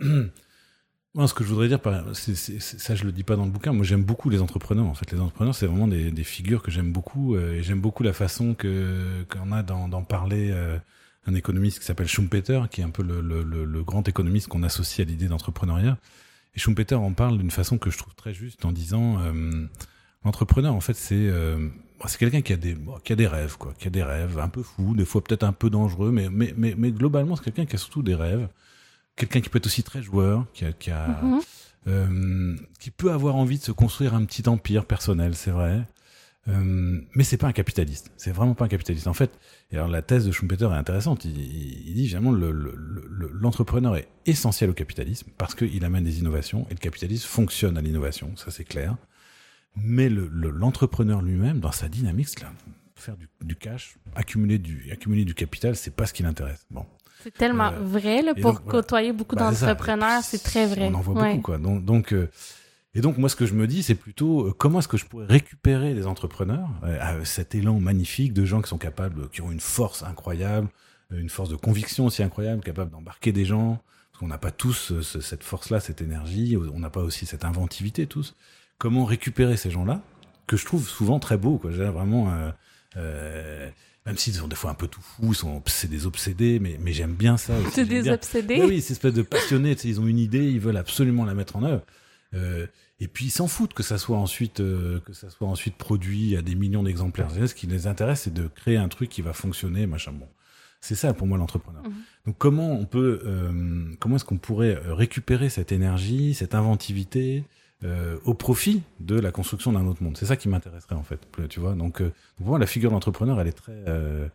Moi, ce que je voudrais dire, ça je le dis pas dans le bouquin, moi j'aime beaucoup les entrepreneurs. En fait, les entrepreneurs, c'est vraiment des, figures que j'aime beaucoup. Euh, et j'aime beaucoup la façon qu'on a d'en, parler euh, un économiste qui s'appelle Schumpeter, qui est un peu le, grand économiste qu'on associe à l'idée d'entrepreneuriat. Et Schumpeter en parle d'une façon que je trouve très juste en disant euh, l'entrepreneur, en fait, c'est quelqu'un qui a des rêves, quoi, qui a des rêves un peu fous, des fois peut-être un peu dangereux, mais globalement, c'est quelqu'un qui a surtout des rêves quelqu'un qui peut être aussi très joueur, qui a, qui, a, mhm. euh, qui peut avoir envie de se construire un petit empire personnel, c'est vrai. Euh, mais c'est pas un capitaliste. C'est vraiment pas un capitaliste. En fait, et alors la thèse de Schumpeter est intéressante. Il, il, dit vraiment l'entrepreneur le, le, est essentiel au capitalisme parce qu'il amène des innovations et le capitalisme fonctionne à l'innovation, ça c'est clair. Mais l'entrepreneur lui-même, dans sa dynamique, là, faire du, du, cash, accumuler du, accumuler du capital, c'est pas ce qui l'intéresse. Bon. C'est tellement euh, vrai, là, pour côtoyer beaucoup bah, d'entrepreneurs, c'est très vrai. On en voit beaucoup, quoi. Donc, donc euh, et donc, moi, ce que je me dis, c'est plutôt euh, comment est-ce que je pourrais récupérer les entrepreneurs, cet élan magnifique de gens qui sont capables, qui ont une force incroyable, une force de conviction aussi incroyable, capables d'embarquer des gens. Parce qu'on n'a pas tous cette force-là, cette énergie, on n'a pas aussi cette inventivité tous. Comment récupérer ces gens-là, que je trouve souvent très beaux, quoi. J'ai vraiment. Euh, même s'ils sont des fois un peu tout fous, sont c'est des obsédés, mais, mais j'aime bien ça. C'est des obsédés. oui, c'est espèce de passionnés. Ils ont une idée, ils veulent absolument la mettre en œuvre. Euh, et puis ils s'en foutent que ça soit ensuite euh, que ça soit ensuite produit à des millions d'exemplaires. Ce qui les intéresse, c'est de créer un truc qui va fonctionner, machin. Bon, c'est ça pour moi l'entrepreneur. Mhm. Donc comment on peut, euh, comment est-ce qu'on pourrait récupérer cette énergie, cette inventivité, euh, au profit de la construction d'un autre monde. C'est ça qui m'intéresserait en fait, tu vois. Donc, euh, pour moi, la figure d'entrepreneur, elle est très, euh,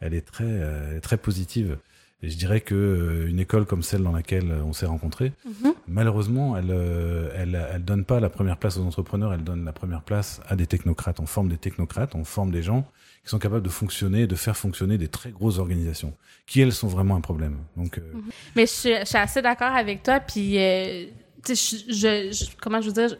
elle est très, euh, très positive. Et je dirais que une école comme celle dans laquelle on s'est rencontrés, mhm. malheureusement, elle, elle, elle donne pas la première place aux entrepreneurs, elle donne la première place à des technocrates. On forme des technocrates, on forme des gens qui sont capables de fonctionner, de faire fonctionner des très grosses organisations, qui elles sont vraiment un problème. Donc, mhm. mais je suis, je suis, assez d'accord avec toi. Puis je, je, comment je veux dire,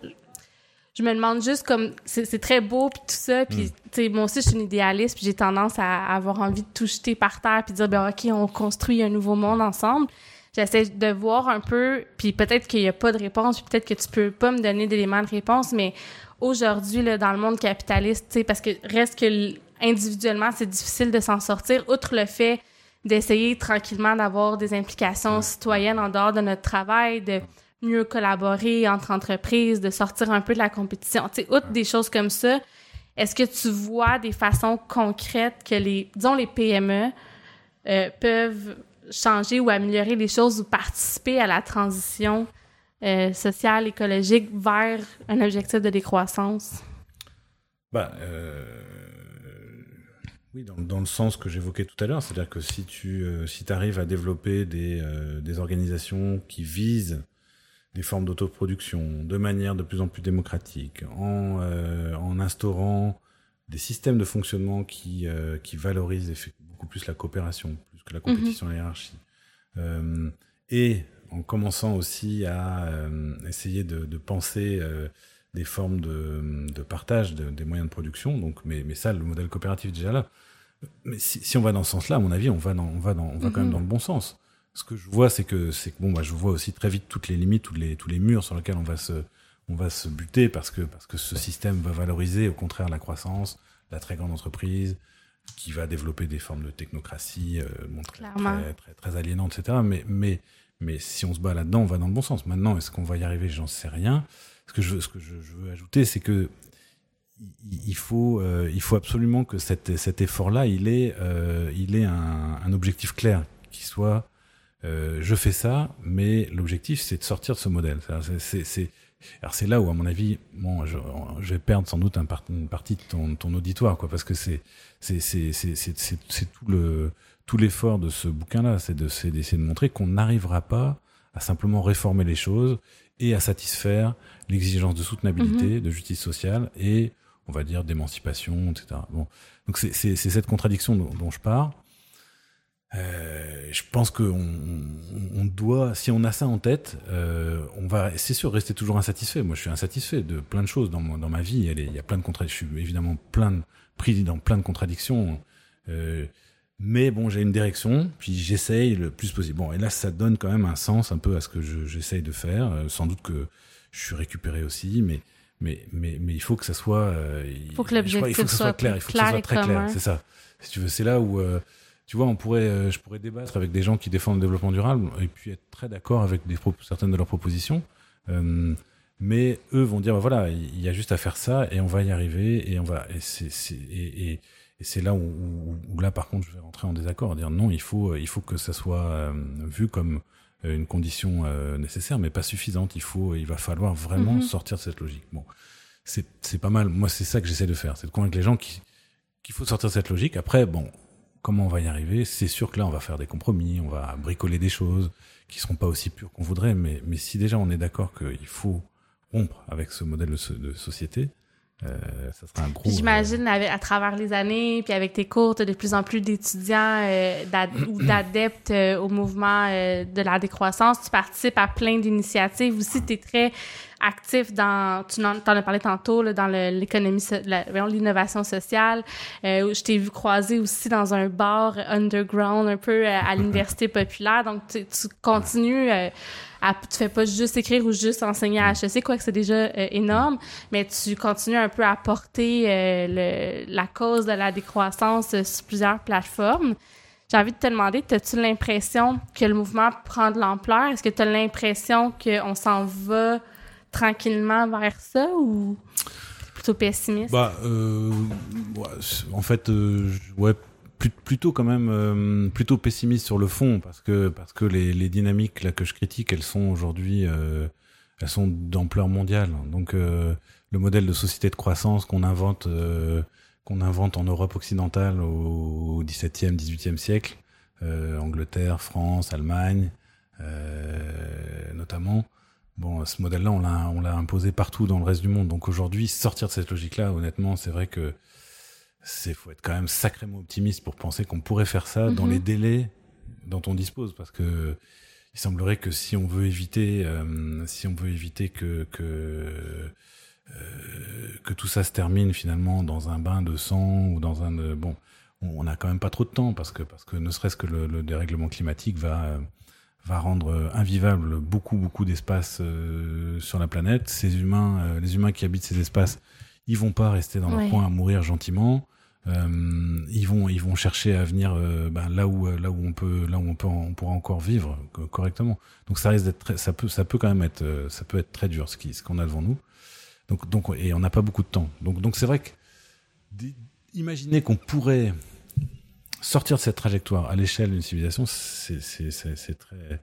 je, me demande juste comme c'est très beau puis tout ça puis mm. tu sais moi aussi je suis une idéaliste puis j'ai tendance à, avoir envie de tout jeter par terre puis dire ben ok on construit un nouveau monde ensemble j'essaie de voir un peu puis peut-être qu'il y a pas de réponse puis peut-être que tu peux pas me donner d'éléments de réponse mais aujourd'hui là dans le monde capitaliste tu sais parce que reste que individuellement c'est difficile de s'en sortir outre le fait d'essayer tranquillement d'avoir des implications citoyennes en dehors de notre travail de mieux collaborer entre entreprises, de sortir un peu de la compétition. Tu sais, outre des choses comme ça, est-ce que tu vois des façons concrètes que les, disons, les PME euh, peuvent changer ou améliorer les choses ou participer à la transition euh, sociale, écologique vers un objectif de décroissance? Ben, euh, oui, dans, dans, le sens que j'évoquais tout à l'heure, c'est-à-dire que si tu si arrives à développer des, des organisations qui visent des formes d'autoproduction de manière de plus en plus démocratique, en, euh, en instaurant des systèmes de fonctionnement qui, euh, qui valorisent beaucoup plus la coopération, plus que la compétition mhm. et la hiérarchie. Euh, et en commençant aussi à euh, essayer de, de penser euh, des formes de, de partage de, des moyens de production. Donc, mais, mais ça, le modèle coopératif est déjà là. Mais si, si on va dans ce sens-là, à mon avis, on va, dans, on va, dans, on va quand même mhm. dans le bon sens ce que je vois, c'est que c'est bon, bah, je vois aussi très vite toutes les limites, tous les tous les murs sur lesquels on va se on va se buter parce que parce que ce système va valoriser au contraire la croissance, la très grande entreprise, qui va développer des formes de technocratie très, très, très, aliénantes, etc. Mais, mais, mais si on se bat là-dedans, on va dans le bon sens. Maintenant, est-ce qu'on va y arriver? J'en sais rien. Ce que je, ce que je, veux ajouter, c'est que il faut, il faut absolument que cet, cet effort-là, il ait, il ait un, un objectif clair, qui soit euh, je fais ça, mais l'objectif c'est de sortir de ce modèle. C'est, alors c'est là où, à mon avis, bon, je, je vais perdre sans doute un une partie de ton, ton, auditoire, quoi, parce que c'est, c'est, c'est, c'est, tout le, tout l'effort de ce bouquin-là, c'est de, c'est d'essayer de montrer qu'on n'arrivera pas à simplement réformer les choses et à satisfaire l'exigence de soutenabilité, mm-hmm. de justice sociale et, on va dire, d'émancipation, etc. Bon, donc c'est, c'est, c'est cette contradiction dont, dont je parle. Euh, je pense qu'on on doit, si on a ça en tête, euh, on va, c'est sûr, rester toujours insatisfait. Moi, je suis insatisfait de plein de choses dans, dans ma vie. Il y a plein de contradictions. Je suis évidemment plein de, pris dans plein de contradictions. Euh, mais bon, j'ai une direction, puis j'essaye le plus possible. Bon, et là, ça donne quand même un sens un peu à ce que j'essaye de faire. Euh, sans doute que je suis récupéré aussi, mais mais mais mais il faut que ça soit. Euh, il faut que l'objectif soit, soit, clair. Il faut que ça soit très clair. C'est ça. Si tu veux, c'est là où euh, tu vois, on pourrait, euh, je pourrais débattre avec des gens qui défendent le développement durable et puis être très d'accord avec des certaines de leurs propositions. Euh, mais eux vont dire, bah voilà, il y a juste à faire ça et on va y arriver et on va. Et c'est et, et, c'est là où, où, là, par contre, je vais rentrer en désaccord, dire non, il faut, il faut que ça soit euh, vu comme une condition nécessaire, mais pas suffisante. Il faut, il va falloir vraiment mm-hmm. sortir de cette logique. Bon, c'est pas mal. Moi, c'est ça que j'essaie de faire, c'est de convaincre les gens qui qu'il faut sortir de cette logique. Après, bon, comment on va y arriver C'est sûr que là, on va faire des compromis, on va bricoler des choses qui seront pas aussi pures qu'on voudrait, mais, mais si déjà on est d'accord qu'il faut rompre avec ce modèle de, société, euh, ça sera un gros. J'imagine à travers les années, puis avec tes cours, de plus en plus d'étudiants euh, ou d'adeptes euh, au mouvement de la décroissance. Tu participes à plein d'initiatives. Aussi, tu es très actif dans, tu en, as parlé tantôt, là, dans l'économie, l'innovation sociale. Euh, je t'ai vu croiser aussi dans un bar underground un peu euh, à l'université populaire. Donc, tu, tu continues euh, à, tu fais pas juste écrire ou juste enseigner à HEC, quoi que c'est déjà euh, énorme, mais tu continues un peu à porter le, la cause de la décroissance sur plusieurs plateformes. J'ai envie de te demander, as-tu l'impression que le mouvement prend de l'ampleur? Est-ce que tu as l'impression qu'on s'en va tranquillement vers ça ou plutôt pessimiste? Bah, euh, en fait, euh, ouais, plutôt quand même euh, plutôt pessimiste sur le fond parce que parce que les, les dynamiques là que je critique, elles sont aujourd'hui euh, elles sont d'ampleur mondiale. Donc euh, le modèle de société de croissance qu'on invente qu'on invente en Europe occidentale au XVIIe, XVIIIe siècle, Angleterre, France, Allemagne, notamment Bon, ce modèle-là, on l'a, imposé partout dans le reste du monde. Donc aujourd'hui, sortir de cette logique-là, honnêtement, c'est vrai que c'est faut être quand même sacrément optimiste pour penser qu'on pourrait faire ça dans les mhm. délais dont on dispose, parce que il semblerait que si on veut éviter, euh, si on veut éviter que que euh, que tout ça se termine finalement dans un bain de sang ou dans un bon, on, a quand même pas trop de temps parce que parce que ne serait-ce que le, le dérèglement climatique va euh, va rendre euh, invivable beaucoup beaucoup d'espaces euh, sur la planète. Ces humains, euh, les humains qui habitent ces espaces, ils vont pas rester dans leur coin à mourir gentiment. ils vont ils vont chercher à venir ben, là où là où on peut là où on peut on pourra encore vivre correctement. Donc ça risque d'être ça peut ça peut quand même être ça peut être très dur ce qui ce qu'on a devant nous. Donc donc et on n'a pas beaucoup de temps. Donc donc c'est vrai que imaginer qu'on pourrait sortir de cette trajectoire à l'échelle d'une civilisation, c'est très,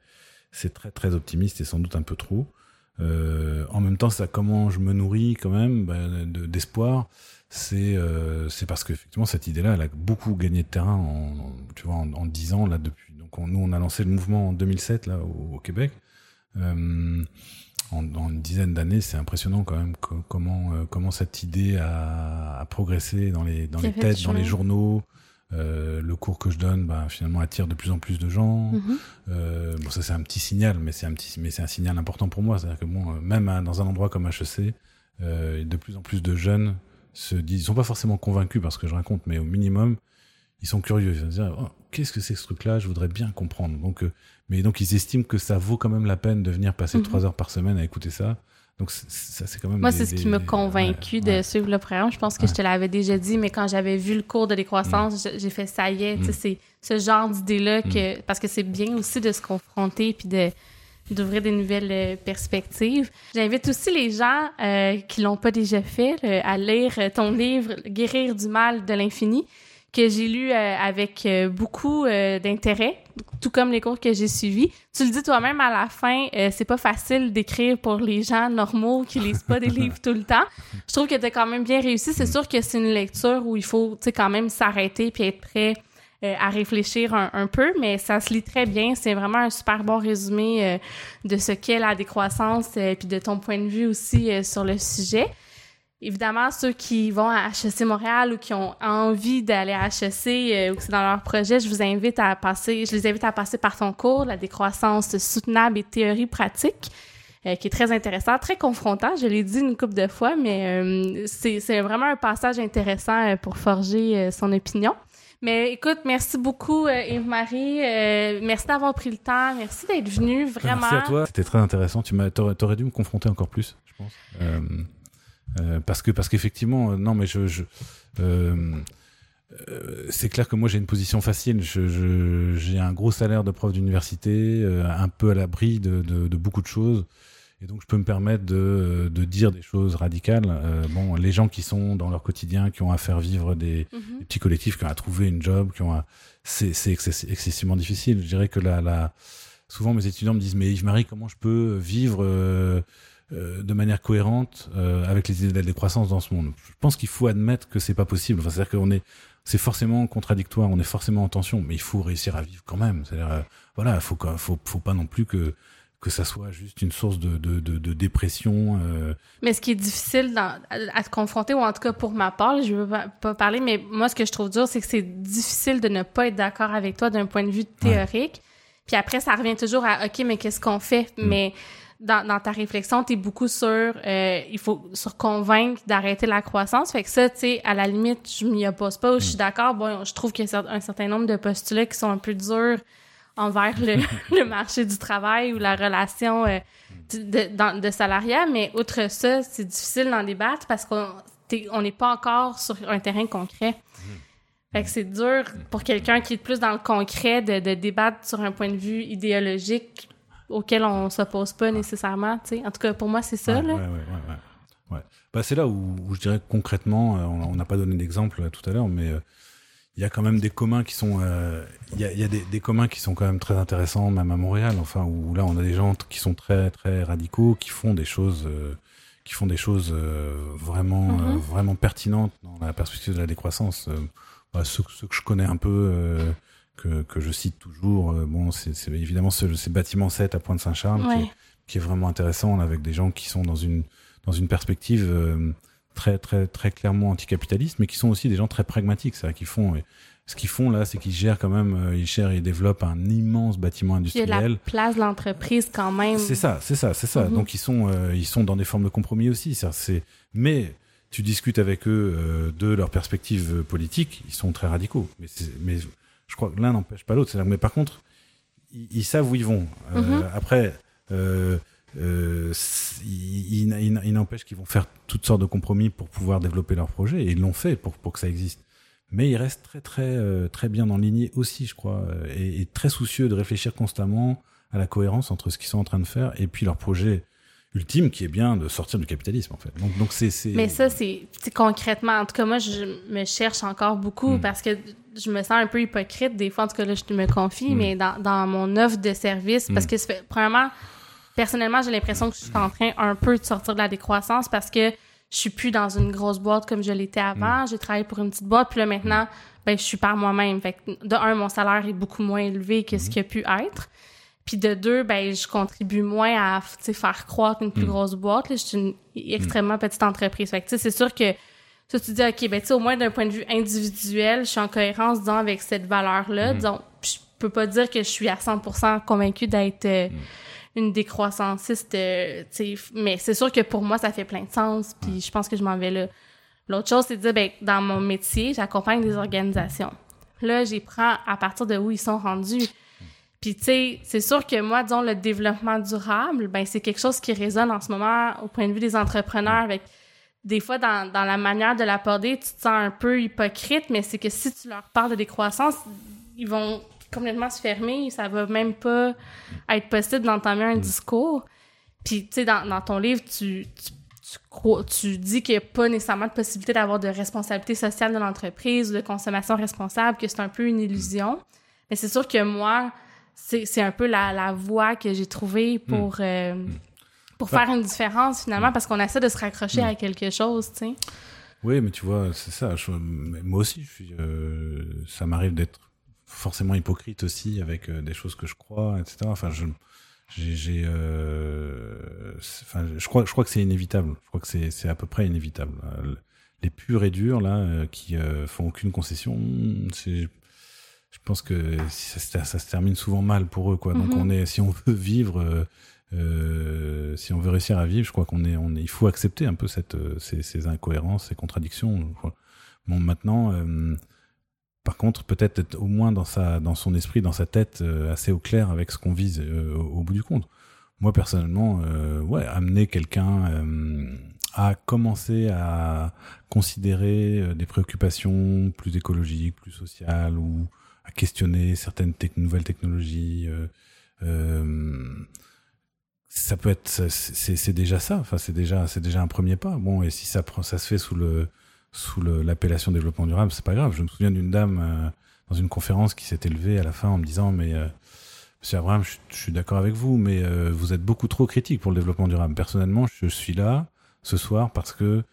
c'est très très optimiste et sans doute un peu trop. Euh, en même temps, ça, comment je me nourris quand même ben, d'espoir, c'est euh, c'est parce qu'effectivement cette idée-là, elle a beaucoup gagné de terrain en, tu vois en, en 10 ans là depuis. Donc nous, on a lancé le mouvement en 2007 là au, Québec. Euh, en, en, une dizaine d'années, c'est impressionnant quand même comment euh, comment cette idée a, a progressé dans les dans les têtes, dans les journaux. Euh, le cours que je donne, bah, finalement, attire de plus en plus de gens. Mhm. Euh, bon, ça c'est un petit signal, mais c'est un petit, mais c'est un signal important pour moi. C'est-à-dire que bon, euh, même dans un endroit comme HEC, euh, de plus en plus de jeunes se disent, ils sont pas forcément convaincus parce que je raconte, mais au minimum, ils sont curieux. Ils vont dire, oh, qu'est-ce que c'est ce truc-là? Je voudrais bien comprendre. Donc, mais donc ils estiment que ça vaut quand même la peine de venir passer mhm. trois heures par semaine à écouter ça Donc, ça, c'est quand même. Moi, c'est ce qui m'a convaincu de suivre le programme. Je pense que je te l'avais déjà dit, mais quand j'avais vu le cours de décroissance, mm. j'ai fait ça y est. Mm. C'est ce genre d'idée-là mm. que. Parce que c'est bien aussi de se confronter puis de d'ouvrir des nouvelles euh, perspectives. J'invite aussi les gens euh, qui l'ont pas déjà fait à lire ton livre Guérir du mal de l'infini que j'ai lu euh, avec euh, beaucoup euh, d'intérêt, tout comme les cours que j'ai suivis. Tu le dis toi-même à la fin, c'est pas facile d'écrire pour les gens normaux qui lisent pas des livres tout le temps. Je trouve que tu as quand même bien réussi. C'est sûr que c'est une lecture où il faut, quand même s'arrêter puis être prêt à réfléchir un, peu, mais ça se lit très bien. C'est vraiment un super bon résumé de ce qu'est la décroissance puis de ton point de vue aussi sur le sujet. Évidemment, ceux qui vont à HEC Montréal ou qui ont envie d'aller à HEC euh, ou que c'est dans leur projet, je vous invite à passer, je les invite à passer par ton cours, la décroissance soutenable et théorie pratique, euh, qui est très intéressant, très confrontant. Je l'ai dit une couple de fois, mais euh, c'est vraiment un passage intéressant pour forger son opinion. Mais écoute, merci beaucoup, Yves-Marie. merci d'avoir pris le temps. Merci d'être venu, vraiment. Merci à toi. C'était très intéressant. Tu m'as, t'aurais dû me confronter encore plus, je pense. Euh, parce que parce qu'effectivement, euh, non, mais je, je euh, c'est clair que moi j'ai une position facile. Je, j'ai un gros salaire de prof d'université, un peu à l'abri de, de, de, beaucoup de choses, et donc je peux me permettre de, de dire des choses radicales. bon, les gens qui sont dans leur quotidien, qui ont à faire vivre des, mhm. petits collectifs, qui ont à trouver une job, qui ont c'est, c'est excessivement difficile. Je dirais que la, la, souvent mes étudiants me disent mais Yves-Marie, comment je peux vivre euh, de manière cohérente euh, avec les idées de la décroissance dans ce monde. Je pense qu'il faut admettre que c'est pas possible. Enfin, c'est-à-dire qu'on est, c'est forcément contradictoire, on est forcément en tension, mais il faut réussir à vivre quand même. C'est-à-dire, euh, voilà, faut, faut, faut pas non plus que que ça soit juste une source de, de, de, de dépression. Euh... Mais ce qui est difficile dans, à, te confronter, ou en tout cas pour ma part, je veux pas, parler, mais moi, ce que je trouve dur, c'est que c'est difficile de ne pas être d'accord avec toi d'un point de vue théorique. Puis après, ça revient toujours à, OK, mais qu'est-ce qu'on fait? Mm. Mais dans, dans ta réflexion, tu es beaucoup sur euh, il faut se convaincre d'arrêter la croissance. Fait que ça, tu sais, à la limite, je m'y oppose pas. Ou je suis mm. d'accord. Bon, je trouve qu'il y a un certain nombre de postulats qui sont un peu durs envers le, le marché du travail ou la relation euh, de, de salariat. Mais outre ça, c'est difficile d'en débattre parce qu'on on n'est pas encore sur un terrain concret. Mm. Fait que c'est dur pour quelqu'un qui est plus dans le concret de, de débattre sur un point de vue idéologique auquel on s'oppose pas nécessairement, tu sais. En tout cas, pour moi, c'est ça, là. Ouais, ouais, bah, c'est là où, je dirais concrètement, euh, on n'a pas donné d'exemple euh, tout à l'heure, mais euh, il y a quand même des communs qui sont, il y a, y a des, des, communs qui sont quand même très intéressants, même à Montréal, enfin, où là, on a des gens qui sont très, très radicaux, qui font des choses, qui font des choses vraiment, mm-hmm. vraiment pertinentes dans la perspective de la décroissance. Bah, ceux, ceux, que je connais un peu, que, que je cite toujours. Euh, bon, c'est évidemment ce, ces bâtiments 7 à Pointe-Saint-Charles qui, qui, est vraiment intéressant avec des gens qui sont dans une, dans une perspective euh, très, très, très clairement anticapitaliste, mais qui sont aussi des gens très pragmatiques. C'est-à-dire qu'ils font, ce qu'ils font là, c'est qu'ils gèrent quand même, euh, ils gèrent et développent un immense bâtiment industriel. Il y a la place de l'entreprise quand même. C'est ça, c'est ça, c'est ça. Mm-hmm. Donc ils sont, ils sont dans des formes de compromis aussi. C'est, mais tu discutes avec eux de leur perspective politique, ils sont très radicaux. Mais, mais je crois que l'un n'empêche pas l'autre. Mais par contre, ils, savent où ils vont. Euh, mhm. Après, euh, euh, il, n'empêche qu'ils vont faire toutes sortes de compromis pour pouvoir développer leur projet, et ils l'ont fait pour, pour que ça existe. Mais ils restent très très très bien enlignés aussi, je crois, et, très soucieux de réfléchir constamment à la cohérence entre ce qu'ils sont en train de faire et puis leur projet ultime qui est bien de sortir du capitalisme en fait. Donc donc c'est Mais ça c'est concrètement en tout cas moi je me cherche encore beaucoup hmm. parce que je me sens un peu hypocrite des fois en tout cas là je me confie hmm. mais dans, dans mon offre de service parce hmm. que fait, premièrement personnellement j'ai l'impression que je suis en train un peu de sortir de la décroissance parce que je suis plus dans une grosse boîte comme je l'étais avant, j'ai travaillé pour une petite boîte puis là maintenant ben je suis par moi-même fait de un mon salaire est beaucoup moins élevé que ce qu'il a pu être. Puis de deux, ben je contribue moins à faire croître une plus mm. grosse boîte. Là. Je suis une extrêmement petite entreprise. Fait que c'est sûr que ça, tu dis, OK, ben tu au moins d'un point de vue individuel, je suis en cohérence, disons, avec cette valeur-là. Mm. Disons, je peux pas dire que je suis à 100% convaincue d'être euh, mm. une décroissanciste, euh, mais c'est sûr que pour moi, ça fait plein de sens, puis je pense que je m'en vais là. L'autre chose, c'est de dire, ben, dans mon métier, j'accompagne des organisations. Là, j'y prends à partir de où ils sont rendus. Puis, tu sais, c'est sûr que moi, disons, le développement durable, ben c'est quelque chose qui résonne en ce moment au point de vue des entrepreneurs avec des fois, dans, dans la manière de l'aborder, tu te sens un peu hypocrite, mais c'est que si tu leur parles de décroissance, ils vont complètement se fermer, ça va même pas être possible d'entamer un discours. Puis, tu sais, dans, dans, ton livre, tu, tu, tu, tu dis qu'il n'y a pas nécessairement de possibilité d'avoir de responsabilité sociale de l'entreprise ou de consommation responsable, que c'est un peu une illusion. Mais c'est sûr que moi, c'est un peu la, la voie que j'ai trouvée pour, hmm. euh, pour faire une différence finalement, parce qu'on essaie de se raccrocher à quelque chose, tu sais. Oui, mais tu vois, c'est ça. moi aussi, je suis, euh, ça m'arrive d'être forcément hypocrite aussi avec euh, des choses que je crois, etc. Enfin, je, j'ai, enfin, je crois, je crois que c'est inévitable. Je crois que c'est, c'est à peu près inévitable. Les purs et durs là, qui font aucune concession, c'est je pense que ça, ça, se termine souvent mal pour eux, quoi. Donc mhm. on est, si on veut vivre, euh, euh, si on veut réussir à vivre, je crois qu'on est, on est, il faut accepter un peu cette, euh, ces, ces incohérences, ces contradictions. Bon, maintenant, euh, par contre, peut-être au moins dans sa, dans son esprit, dans sa tête, euh, assez au clair avec ce qu'on vise au, au, bout du compte. Moi personnellement, ouais, amener quelqu'un à commencer à considérer des préoccupations plus écologiques, plus sociales ou questionner certaines nouvelles technologies. Euh, euh, ça peut être, c'est déjà ça. Enfin, c'est déjà, c'est déjà un premier pas. Bon, et si ça prend, ça se fait sous le sous l'appellation développement durable, c'est pas grave. Je me souviens d'une dame euh, dans une conférence qui s'est élevée à la fin en me disant, mais Monsieur Abraham, je, suis d'accord avec vous, mais vous êtes beaucoup trop critique pour le développement durable. Personnellement, je suis là ce soir parce que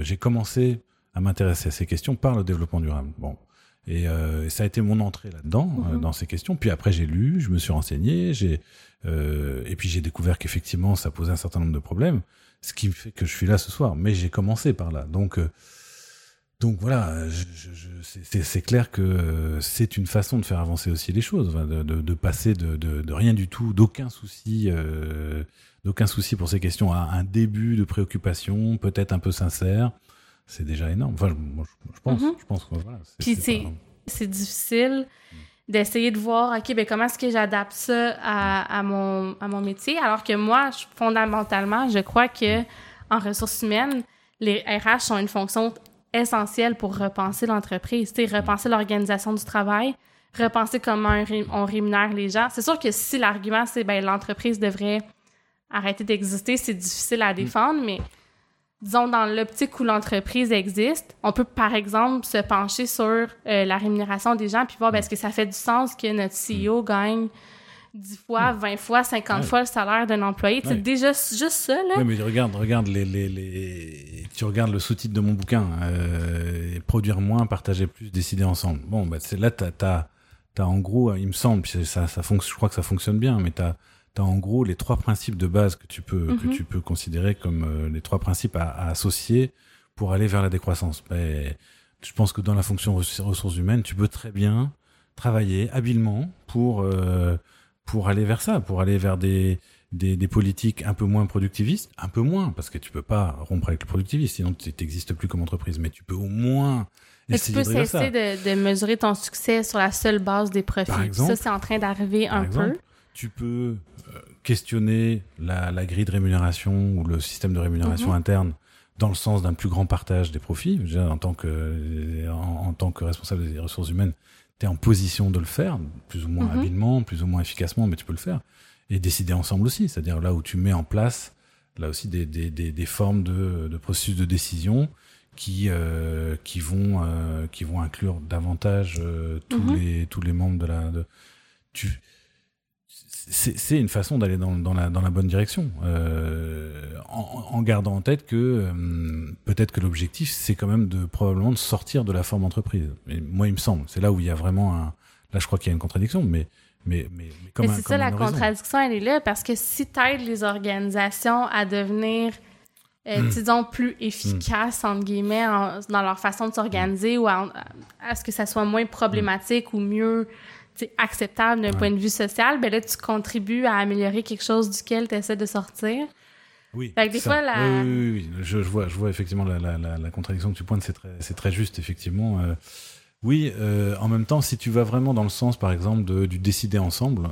j'ai commencé à m'intéresser à ces questions par le développement durable. Bon, euh, et, ça a été mon entrée là-dedans, euh, mhm. dans ces questions. Puis après, j'ai lu, je me suis renseigné, j'ai euh, et puis j'ai découvert qu'effectivement, ça posait un certain nombre de problèmes, ce qui fait que je suis là ce soir. Mais j'ai commencé par là, donc donc voilà, je, je, c'est clair que c'est une façon de faire avancer aussi les choses, de, de, de passer de, de, rien du tout, d'aucun souci, d'aucun souci pour ces questions à un début de préoccupation, peut-être un peu sincère, c'est déjà énorme. Enfin, je, pense, mhm. je pense que voilà. Puis c'est difficile d'essayer de voir, OK, ben comment est-ce que j'adapte ça à, à, mon, à mon métier, alors que moi, fondamentalement, je crois que en ressources humaines, les RH sont une fonction essentielle pour repenser l'entreprise, repenser l'organisation du travail, repenser comment on rémunère les gens. C'est sûr que si l'argument, c'est ben l'entreprise devrait arrêter d'exister, c'est difficile à défendre, mais disons, dans l'optique où l'entreprise existe, on peut, par exemple, se pencher sur euh, la rémunération des gens puis voir, ben, est-ce que ça fait du sens que notre CEO gagne 10 fois, 20 fois, 50 fois le salaire d'un employé? C'est déjà juste ça, là. Oui, mais regarde, regarde les, les, les... tu regardes le sous-titre de mon bouquin, euh, produire moins, partager plus, décider ensemble. Bon, bah, c'est là, t'as, t'as, t'as en gros, il me semble, ça, ça fonctionne, je crois que ça fonctionne bien, mais t'as, tu en gros les trois principes de base que tu peux, que mhm. tu peux considérer comme euh, les trois principes à, associer pour aller vers la décroissance. Mais je pense que dans la fonction ressources humaines, tu peux très bien travailler habilement pour, euh, pour aller vers ça, pour aller vers des, des, des, politiques un peu moins productivistes, un peu moins, parce que tu peux pas rompre avec le productivisme, sinon tu n'existes plus comme entreprise, mais tu peux au moins tu peux cesser de, de, mesurer ton succès sur la seule base des profits? ça, c'est en train d'arriver un peu. Tu peux questionner la, la, grille de rémunération ou le système de rémunération mhm. interne dans le sens d'un plus grand partage des profits. En tant que, en, tant que responsable des ressources humaines, tu es en position de le faire, plus ou moins mhm. habilement, plus ou moins efficacement, mais tu peux le faire. Et décider ensemble aussi, c'est-à-dire là où tu mets en place, là aussi, des, des, des, des formes de, de, processus de décision qui, euh, qui, vont, euh, qui vont inclure davantage euh, tous, mhm. les, tous les membres de la... De, tu, c'est une façon d'aller dans, dans, la, dans la bonne direction, euh, en, en, gardant en tête que euh, peut-être que l'objectif, c'est quand même de probablement de sortir de la forme entreprise. Et moi, il me semble, c'est là où il y a vraiment un. Là, je crois qu'il y a une contradiction, mais mais mais, mais comme c'est ça la contradiction, elle est là parce que si tu aides les organisations à devenir euh, hmm. disons, plus efficaces, entre guillemets, dans leur façon de s'organiser ou à, à, ce que ça soit moins problématique ou mieux acceptable d'un point de vue social, ben là, tu contribues à améliorer quelque chose duquel tu essaies de sortir. Oui. des fois, la... oui, oui, oui, Je, je, vois, je vois effectivement la, la, la, contradiction que tu pointes, c'est très, très juste, effectivement. Euh, Oui, en même temps, si tu vas vraiment dans le sens, par exemple, de, du décider ensemble,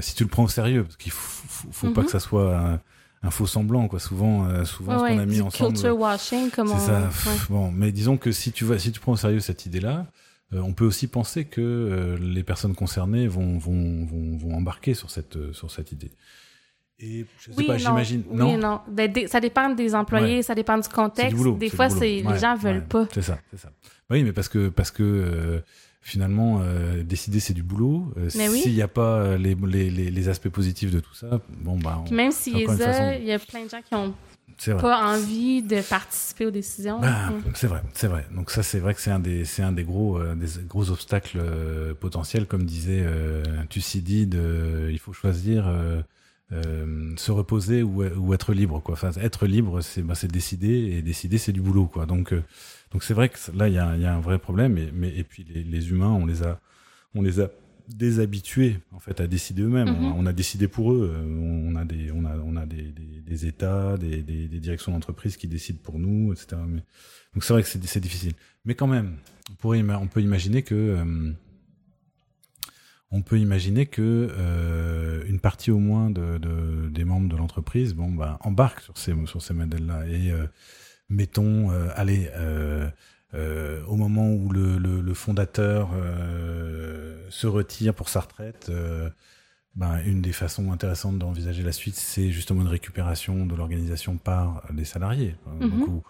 si tu le prends au sérieux, parce qu'il faut, faut, pas mhm. que ça soit un faux semblant quoi souvent euh, souvent ce qu'on a mis ensemble culture washing comme c'est ça bon mais disons que si tu vas si tu prends au sérieux cette idée là euh, on peut aussi penser que euh, les personnes concernées vont vont, vont, vont embarquer sur cette sur cette idée. Et je sais oui, pas j'imagine non, oui, non? Ben, ça dépend des employés ça dépend du contexte. des fois c'est les gens veulent pas. C'est ça c'est ça. Oui mais parce que parce que finalement, euh, décider, c'est du boulot. Euh, s'il n'y a pas euh, les, les, les, aspects positifs de tout ça, bon, bah. même s'il y, a, il y a plein de gens qui ont pas envie de participer aux décisions. Bah, c'est vrai, c'est vrai. Donc ça, c'est vrai que c'est un des, c'est un des gros, des gros obstacles potentiels, comme disait Thucydide. il faut choisir. se reposer ou, ou, être libre quoi enfin être libre c'est bah, c'est décider et décider c'est du boulot quoi donc donc c'est vrai que là, il y a, y a, un vrai problème. Et, mais, et puis les, les, humains, on les a, on les a déshabitués en fait à décider eux-mêmes. Mhm. on, a, décidé pour eux. Euh, on a des, on a, on a des, des, des États, des, des, des directions d'entreprise qui décident pour nous, etc. Mais, donc c'est vrai que c'est difficile. Mais quand même, on pourrait, on peut imaginer que euh, on peut imaginer que euh, une partie au moins de, de des membres de l'entreprise, bon, bah, embarque sur ces sur ces modèles-là et euh, mettons, allez, euh, euh, au moment où le, le, le fondateur se retire pour sa retraite, ben, une des façons intéressantes d'envisager la suite, c'est justement une récupération de l'organisation par les salariés. Mm où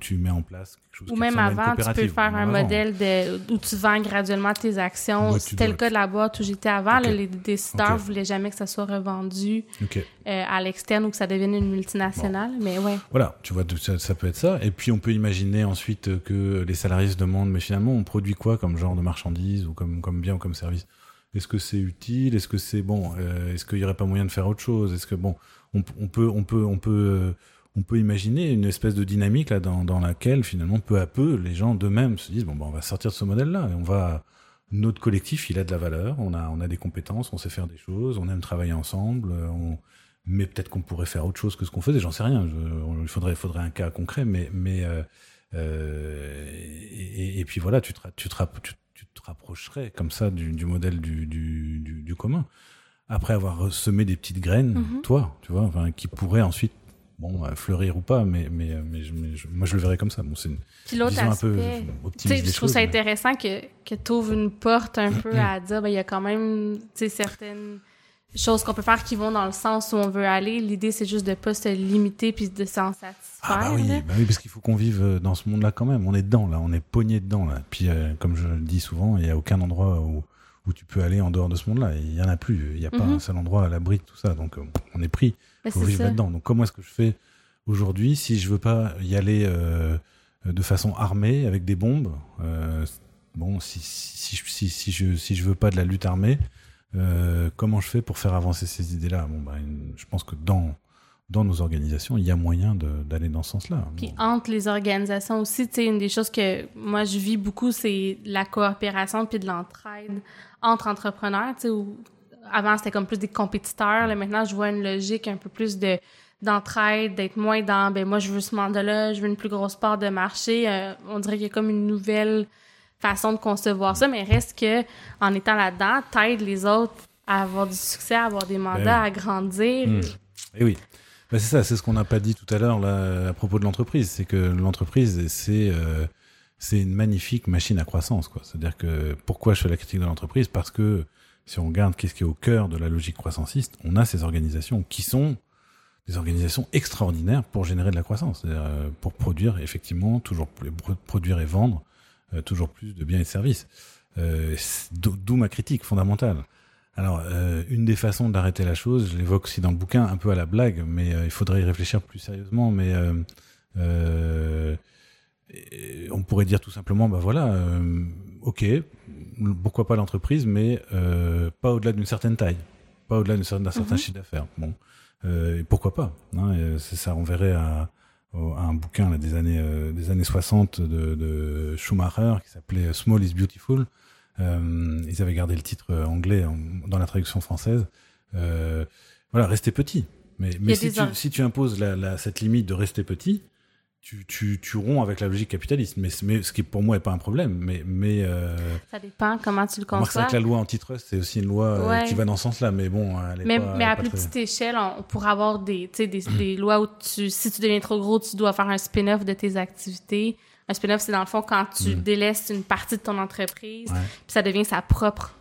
tu mets en place quelque chose Ou même avant, tu peux faire un modèle de, où tu vends graduellement tes actions. C'était le cas de la boîte où j'étais avant. les décideurs ne voulaient jamais que ça soit revendu euh, à l'externe ou que ça devienne une multinationale. Mais ouais. Voilà, tu vois, ça, peut être ça. Et puis, on peut imaginer ensuite que les salariés se demandent, mais finalement, on produit quoi comme genre de marchandise ou comme, comme bien ou comme service? Est-ce que c'est utile? Est-ce que c'est bon euh, Est-ce qu'il n'y aurait pas moyen de faire autre chose? Est-ce que, bon, on, on, peut... On peut, on peut euh, on peut imaginer une espèce de dynamique là dans, dans laquelle finalement peu à peu les gens d'eux-mêmes se disent bon ben on va sortir de ce modèle-là et on va notre collectif il a de la valeur, on a on a des compétences, on sait faire des choses, on aime travailler ensemble, on, mais peut-être qu'on pourrait faire autre chose que ce qu'on faisait, j'en sais rien. il faudrait faudrait un cas concret, mais mais euh, euh et, et, puis voilà, tu te tu te, tu, te rapprocherais comme ça du, du modèle du, du, du, commun après avoir semé des petites graines, mm-hmm. toi, tu vois, enfin, qui pourraient ensuite bon, fleurir ou pas, mais, mais, mais, moi je le verrais comme ça. Bon, c'est une vision un peu optimiste. Je trouve ça intéressant que, que tu ouvres une porte un peu à dire, ben, il y a quand même certaines choses qu'on peut faire qui vont dans le sens où on veut aller. L'idée, c'est juste de pas se limiter puis de s'en satisfaire. Ah bah oui, bah oui parce qu'il faut qu'on vive euh, dans ce monde-là quand même. On est dedans, là. On est pogné dedans, là. Puis, euh, comme je le dis souvent, il y a aucun endroit où, où tu peux aller en dehors de ce monde-là. Il y en a plus. Il n'y a pas mhm. un seul endroit à l'abri de tout ça. Donc, euh, on est pris. Il faut vivre là-dedans. Donc, comment est-ce que je fais aujourd'hui si je veux pas y aller euh, de façon armée avec des bombes euh, Bon, si, si, si, si, je, si je veux pas de la lutte armée, comment je fais pour faire avancer ces idées-là? Bon, bah, je pense que dans dans nos organisations, il y a moyen d'aller dans ce sens-là. Puis entre les organisations aussi, tu sais, une des choses que moi je vis beaucoup, c'est la coopération puis de l'entraide entre entrepreneurs, tu sais, où avant c'était comme plus des compétiteurs, là maintenant je vois une logique un peu plus de d'entraide, d'être moins dans ben moi je veux ce mandat-là, je veux une plus grosse part de marché, euh, on dirait qu'il y a comme une nouvelle façon de concevoir ça, mais reste que en étant là-dedans, t'aides les autres à avoir du succès, à avoir des mandats, ben à grandir. Hmm. Et eh oui. Ben c'est ça, c'est ce qu'on n'a pas dit tout à l'heure là à propos de l'entreprise, c'est que l'entreprise c'est euh, c'est une magnifique machine à croissance. C'est-à-dire que pourquoi je fais la critique de l'entreprise? Parce que si on regarde qu'est-ce qui est au cœur de la logique croissanciste, on a ces organisations qui sont des organisations extraordinaires pour générer de la croissance, euh, pour produire effectivement toujours plus, produire et vendre euh, toujours plus de biens et de services. Euh, D'où ma critique fondamentale. Alors, une des façons d'arrêter la chose, je l'évoque aussi dans le bouquin, un peu à la blague, mais il faudrait y réfléchir plus sérieusement. Mais euh, euh on pourrait dire tout simplement, bah voilà, ok, pourquoi pas l'entreprise, mais pas au-delà d'une certaine taille, pas au-delà d'un certain, mhm. chiffre d'affaires. Bon, et pourquoi pas hein, Ça renverrait à, à, un bouquin là, des années des années 60 de, de Schumacher qui s'appelait Small is Beautiful euh, ils avaient gardé le titre anglais dans la traduction française. Euh, voilà, rester petit. Mais, mais si, tu, si tu imposes la, la, cette limite de rester petit, tu, tu, tu romps avec la logique capitaliste, mais, mais ce qui pour moi n'est pas un problème. Mais, mais euh, ça dépend comment tu le conçois. que la loi antitrust, c'est aussi une loi euh, qui va dans ce sens-là, mais bon, elle est mais, pas, mais à plus petite échelle, on pourrait avoir des, des, des lois où tu, si tu deviens trop gros, tu dois faire un spin-off de tes activités. Un spin-off, c'est dans le fond quand tu mm. délaisses une partie de ton entreprise, puis ça devient sa propre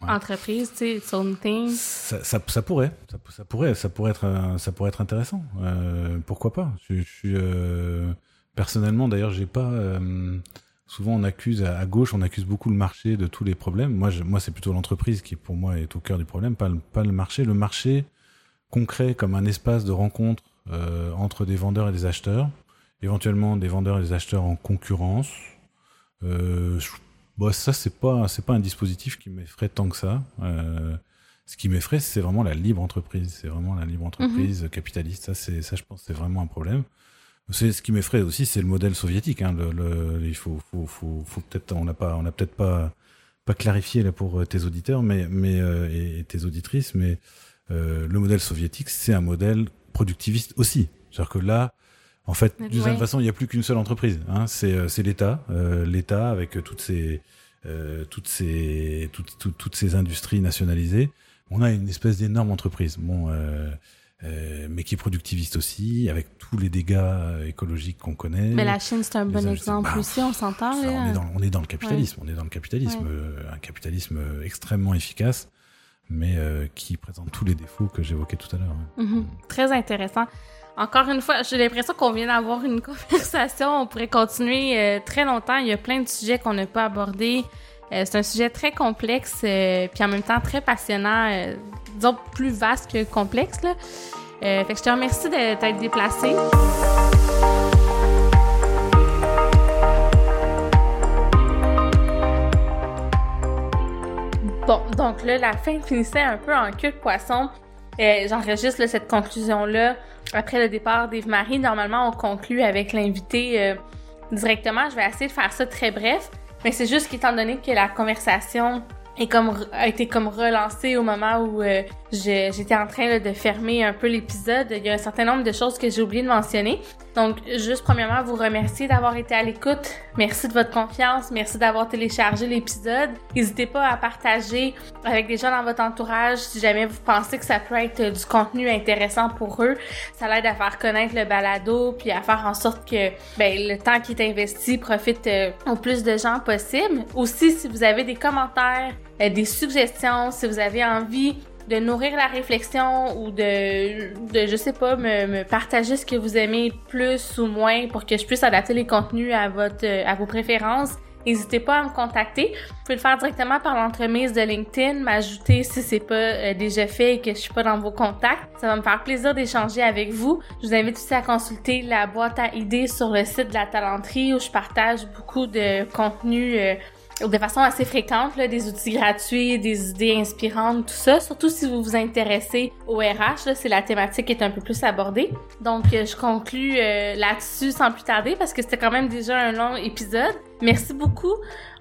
entreprise, tu sais, son thing. Ça, ça, ça, pourrait, ça, pourrait, ça pourrait être, ça pourrait être intéressant. Euh, pourquoi pas? Je, je suis euh, personnellement, d'ailleurs, j'ai pas. Euh, souvent, on accuse à, gauche, on accuse beaucoup le marché de tous les problèmes. Moi, je, moi, c'est plutôt l'entreprise qui, pour moi, est au cœur du problème, pas le, pas le marché. Le marché concret comme un espace de rencontre entre des vendeurs et des acheteurs, éventuellement des vendeurs et des acheteurs en concurrence. Euh, Bon, ça, c'est pas, c'est pas un dispositif qui m'effraie tant que ça. Euh, ce qui m'effraie, c'est vraiment la libre entreprise. C'est vraiment la libre entreprise mhm. capitaliste. Ça, c'est, ça, je pense, c'est vraiment un problème. C'est ce qui m'effraie aussi, c'est le modèle soviétique. Hein. Le, le, il faut, faut, faut, faut peut-être, on n'a pas, on n'a peut-être pas, pas clarifié là pour euh, tes auditeurs, mais, mais euh, et, tes auditrices, mais euh, le modèle soviétique, c'est un modèle productiviste aussi. C'est-à-dire que là, en fait, d'une certaine façon, il n'y a plus qu'une seule entreprise. Hein. C'est, euh, c'est l'État, euh, l'État avec toutes ces, euh, toutes ces, toutes, toutes, toutes, ces industries nationalisées. On a une espèce d'énorme entreprise, bon, euh, mais qui est productiviste aussi, avec tous les dégâts écologiques qu'on connaît. Mais la Chine, c'est un bon exemple bah, aussi, on s'entend. on, est dans, on est dans le capitalisme, on est dans le capitalisme, un capitalisme extrêmement efficace mais qui présente tous les défauts que j'évoquais tout à l'heure. Mm-hmm. Très intéressant. Encore une fois, j'ai l'impression qu'on vient d'avoir une conversation. On pourrait continuer euh, très longtemps. Il y a plein de sujets qu'on n'a pas abordés. Euh, c'est un sujet très complexe, euh, puis en même temps très passionnant, disons plus vaste que complexe. Fait que je te remercie de t'être déplacé. Bon, donc là, la fin finissait un peu en queue de poisson. J'enregistre cette conclusion-là après le départ d'Eve-Marie. Normalement, on conclut avec l'invité euh, directement. Je vais essayer de faire ça très bref, mais c'est juste qu'étant donné que la conversation est comme a été comme relancée au moment où euh, j'étais en train de fermer un peu l'épisode. Il y a un certain nombre de choses que j'ai oublié de mentionner. Donc, juste premièrement, vous remercier d'avoir été à l'écoute. Merci de votre confiance. Merci d'avoir téléchargé l'épisode. N'hésitez pas à partager avec des gens dans votre entourage si jamais vous pensez que ça peut être du contenu intéressant pour eux. Ça l'aide à faire connaître le balado puis à faire en sorte que ben, le temps qui est investi profite euh, au plus de gens possible. Aussi, si vous avez des commentaires, euh, des suggestions, si vous avez envie de nourrir la réflexion ou de, de je sais pas, me, me, partager ce que vous aimez plus ou moins pour que je puisse adapter les contenus à votre, à vos préférences. N'hésitez pas à me contacter. Vous pouvez le faire directement par l'entremise de LinkedIn, m'ajouter si c'est pas euh, déjà fait et que je suis pas dans vos contacts. Ça va me faire plaisir d'échanger avec vous. Je vous invite aussi à consulter la boîte à idées sur le site de la Talenterie où je partage beaucoup de contenu euh, de façon assez fréquente, des outils gratuits, des idées inspirantes, tout ça. Surtout si vous vous intéressez au RH, c'est la thématique qui est un peu plus abordée. Donc, euh, je conclus euh, là-dessus sans plus tarder parce que c'était quand même déjà un long épisode. Merci beaucoup.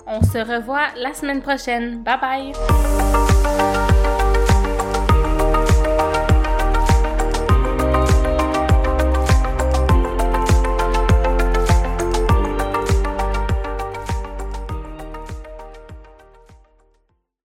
On se revoit la semaine prochaine. Bye bye!